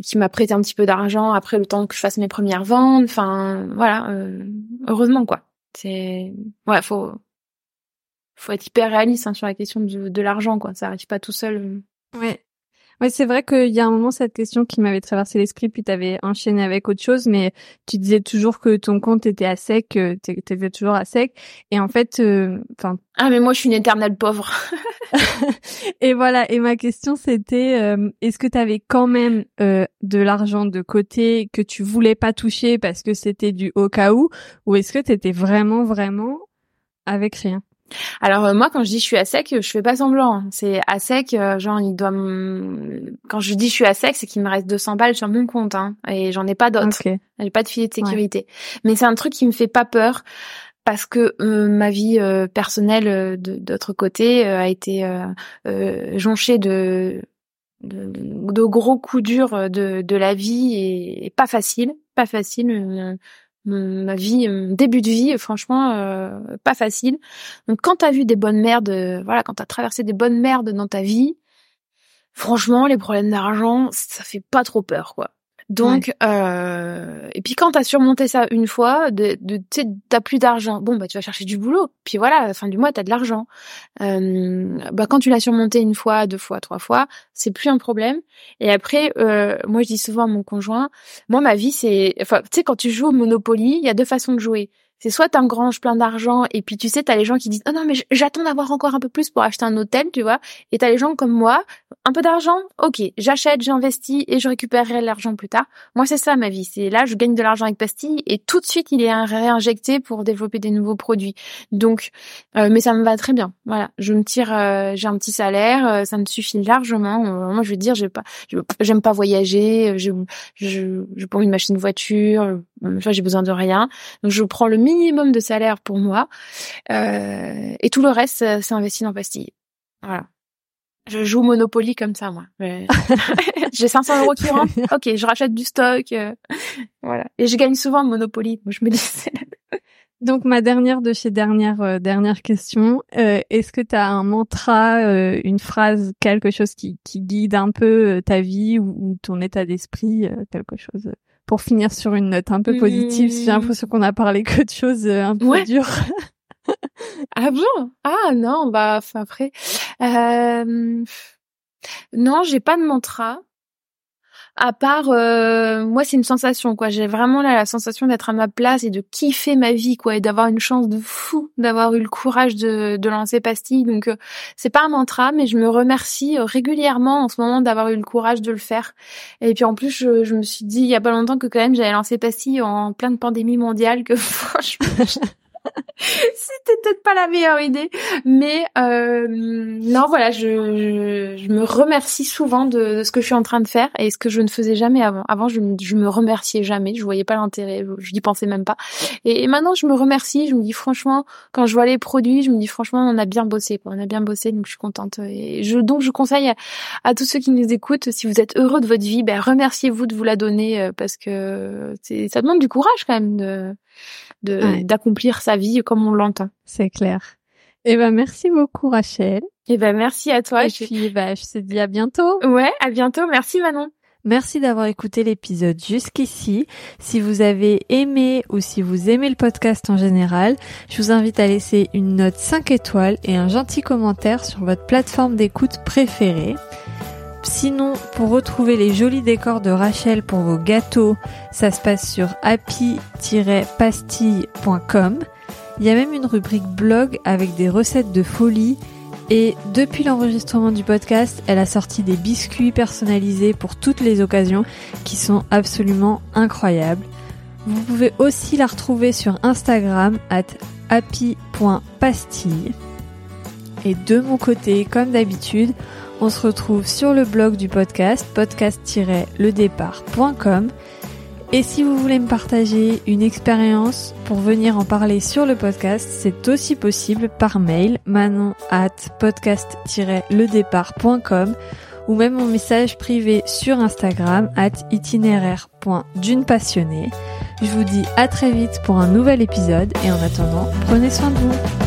qui m'a prêté un petit peu d'argent après le temps que je fasse mes premières ventes. Enfin, voilà. Euh, heureusement, quoi. C'est ouais, faut faut être hyper réaliste hein, sur la question de, de l'argent, quoi. Ça arrive pas tout seul. Ouais. Ouais, c'est vrai qu'il y a un moment cette question qui m'avait traversé l'esprit, puis tu avais enchaîné avec autre chose, mais tu disais toujours que ton compte était à sec, que étais toujours à sec, et en fait, euh, enfin. ah mais moi je suis une éternelle pauvre. et voilà. Et ma question c'était, euh, est-ce que tu avais quand même euh, de l'argent de côté que tu voulais pas toucher parce que c'était du au cas où, ou est-ce que tu étais vraiment vraiment avec rien? Alors euh, moi quand je dis je suis à sec, je fais pas semblant. C'est à sec, euh, genre il doit quand je dis je suis à sec, c'est qu'il me reste 200 balles sur mon compte hein, et j'en ai pas d'autres. J'ai pas de filet de sécurité. Mais c'est un truc qui me fait pas peur parce que euh, ma vie personnelle d'autre côté a été jonchée de, de, de gros coups durs de, de la vie et, et pas facile, pas facile ma vie, mon début de vie, franchement, euh, pas facile. Donc quand t'as vu des bonnes merdes, euh, voilà, quand t'as traversé des bonnes merdes dans ta vie, franchement, les problèmes d'argent, ça fait pas trop peur, quoi. Donc, euh, et puis quand t'as surmonté ça une fois, de, de t'as plus d'argent. Bon, bah tu vas chercher du boulot. Puis voilà, à la fin du mois, t'as de l'argent. Euh, bah quand tu l'as surmonté une fois, deux fois, trois fois, c'est plus un problème. Et après, euh, moi je dis souvent à mon conjoint, moi ma vie c'est, enfin tu sais quand tu joues au Monopoly, il y a deux façons de jouer c'est soit t'engranges plein d'argent et puis tu sais t'as les gens qui disent oh non mais j'attends d'avoir encore un peu plus pour acheter un hôtel tu vois. Et t'as les gens comme moi un peu d'argent ok j'achète j'investis et je récupérerai l'argent plus tard. Moi c'est ça ma vie. C'est là je gagne de l'argent avec pastille et tout de suite il est réinjecté pour développer des nouveaux produits. Donc euh, mais ça me va très bien. Voilà. Je me tire euh, j'ai un petit salaire euh, ça me suffit largement. Moi je veux dire j'ai pas j'aime pas voyager je je je pas une machine voiture j'ai besoin de rien donc je prends le minimum de salaire pour moi. Euh, et tout le reste, c'est investi dans pastille. Voilà. Je joue Monopoly comme ça, moi. J'ai 500 euros qui rentrent. Ok, je rachète du stock. Euh, voilà. Et je gagne souvent Monopoly. je me dis. Donc ma dernière de chez dernière euh, dernière question, est-ce que tu as un mantra, une phrase, quelque chose qui, qui guide un peu ta vie ou, ou ton état d'esprit, quelque chose pour finir sur une note un peu positive. J'ai l'impression qu'on a parlé que de choses un peu dures. ah bon? Ah non, bah après. Euh... Non, j'ai pas de mantra. À part euh, moi c'est une sensation quoi. J'ai vraiment là la sensation d'être à ma place et de kiffer ma vie quoi et d'avoir une chance de fou d'avoir eu le courage de, de lancer pastille. Donc euh, c'est pas un mantra mais je me remercie euh, régulièrement en ce moment d'avoir eu le courage de le faire. Et puis en plus je, je me suis dit il y a pas longtemps que quand même j'avais lancé pastille en pleine pandémie mondiale que franchement C'était peut-être pas la meilleure idée, mais euh, non, voilà, je, je, me remercie souvent de, ce que je suis en train de faire et ce que je ne faisais jamais avant. Avant, je, je me remerciais jamais, je voyais pas l'intérêt, je n'y pensais même pas. Et, maintenant, je me remercie, je me dis franchement, quand je vois les produits, je me dis franchement, on a bien bossé, on a bien bossé, donc je suis contente. Et je, donc, je conseille à, tous ceux qui nous écoutent, si vous êtes heureux de votre vie, ben remerciez-vous de vous la donner euh, parce que ça demande du courage quand même de d'accomplir sa vie comme on l'entend. C'est clair. Eh ben merci beaucoup Rachel. Eh ben merci à toi. Et puis bah, je te dis à bientôt. Ouais, à bientôt. Merci Manon. Merci d'avoir écouté l'épisode jusqu'ici. Si vous avez aimé ou si vous aimez le podcast en général, je vous invite à laisser une note 5 étoiles et un gentil commentaire sur votre plateforme d'écoute préférée. Sinon, pour retrouver les jolis décors de Rachel pour vos gâteaux, ça se passe sur happy-pastille.com. Il y a même une rubrique blog avec des recettes de folie. Et depuis l'enregistrement du podcast, elle a sorti des biscuits personnalisés pour toutes les occasions qui sont absolument incroyables. Vous pouvez aussi la retrouver sur Instagram at happy.pastille. Et de mon côté, comme d'habitude, on se retrouve sur le blog du podcast, podcast-ledépart.com. Et si vous voulez me partager une expérience pour venir en parler sur le podcast, c'est aussi possible par mail manon at podcast-ledépart.com ou même mon message privé sur Instagram at itinéraire.d'une passionnée. Je vous dis à très vite pour un nouvel épisode et en attendant, prenez soin de vous.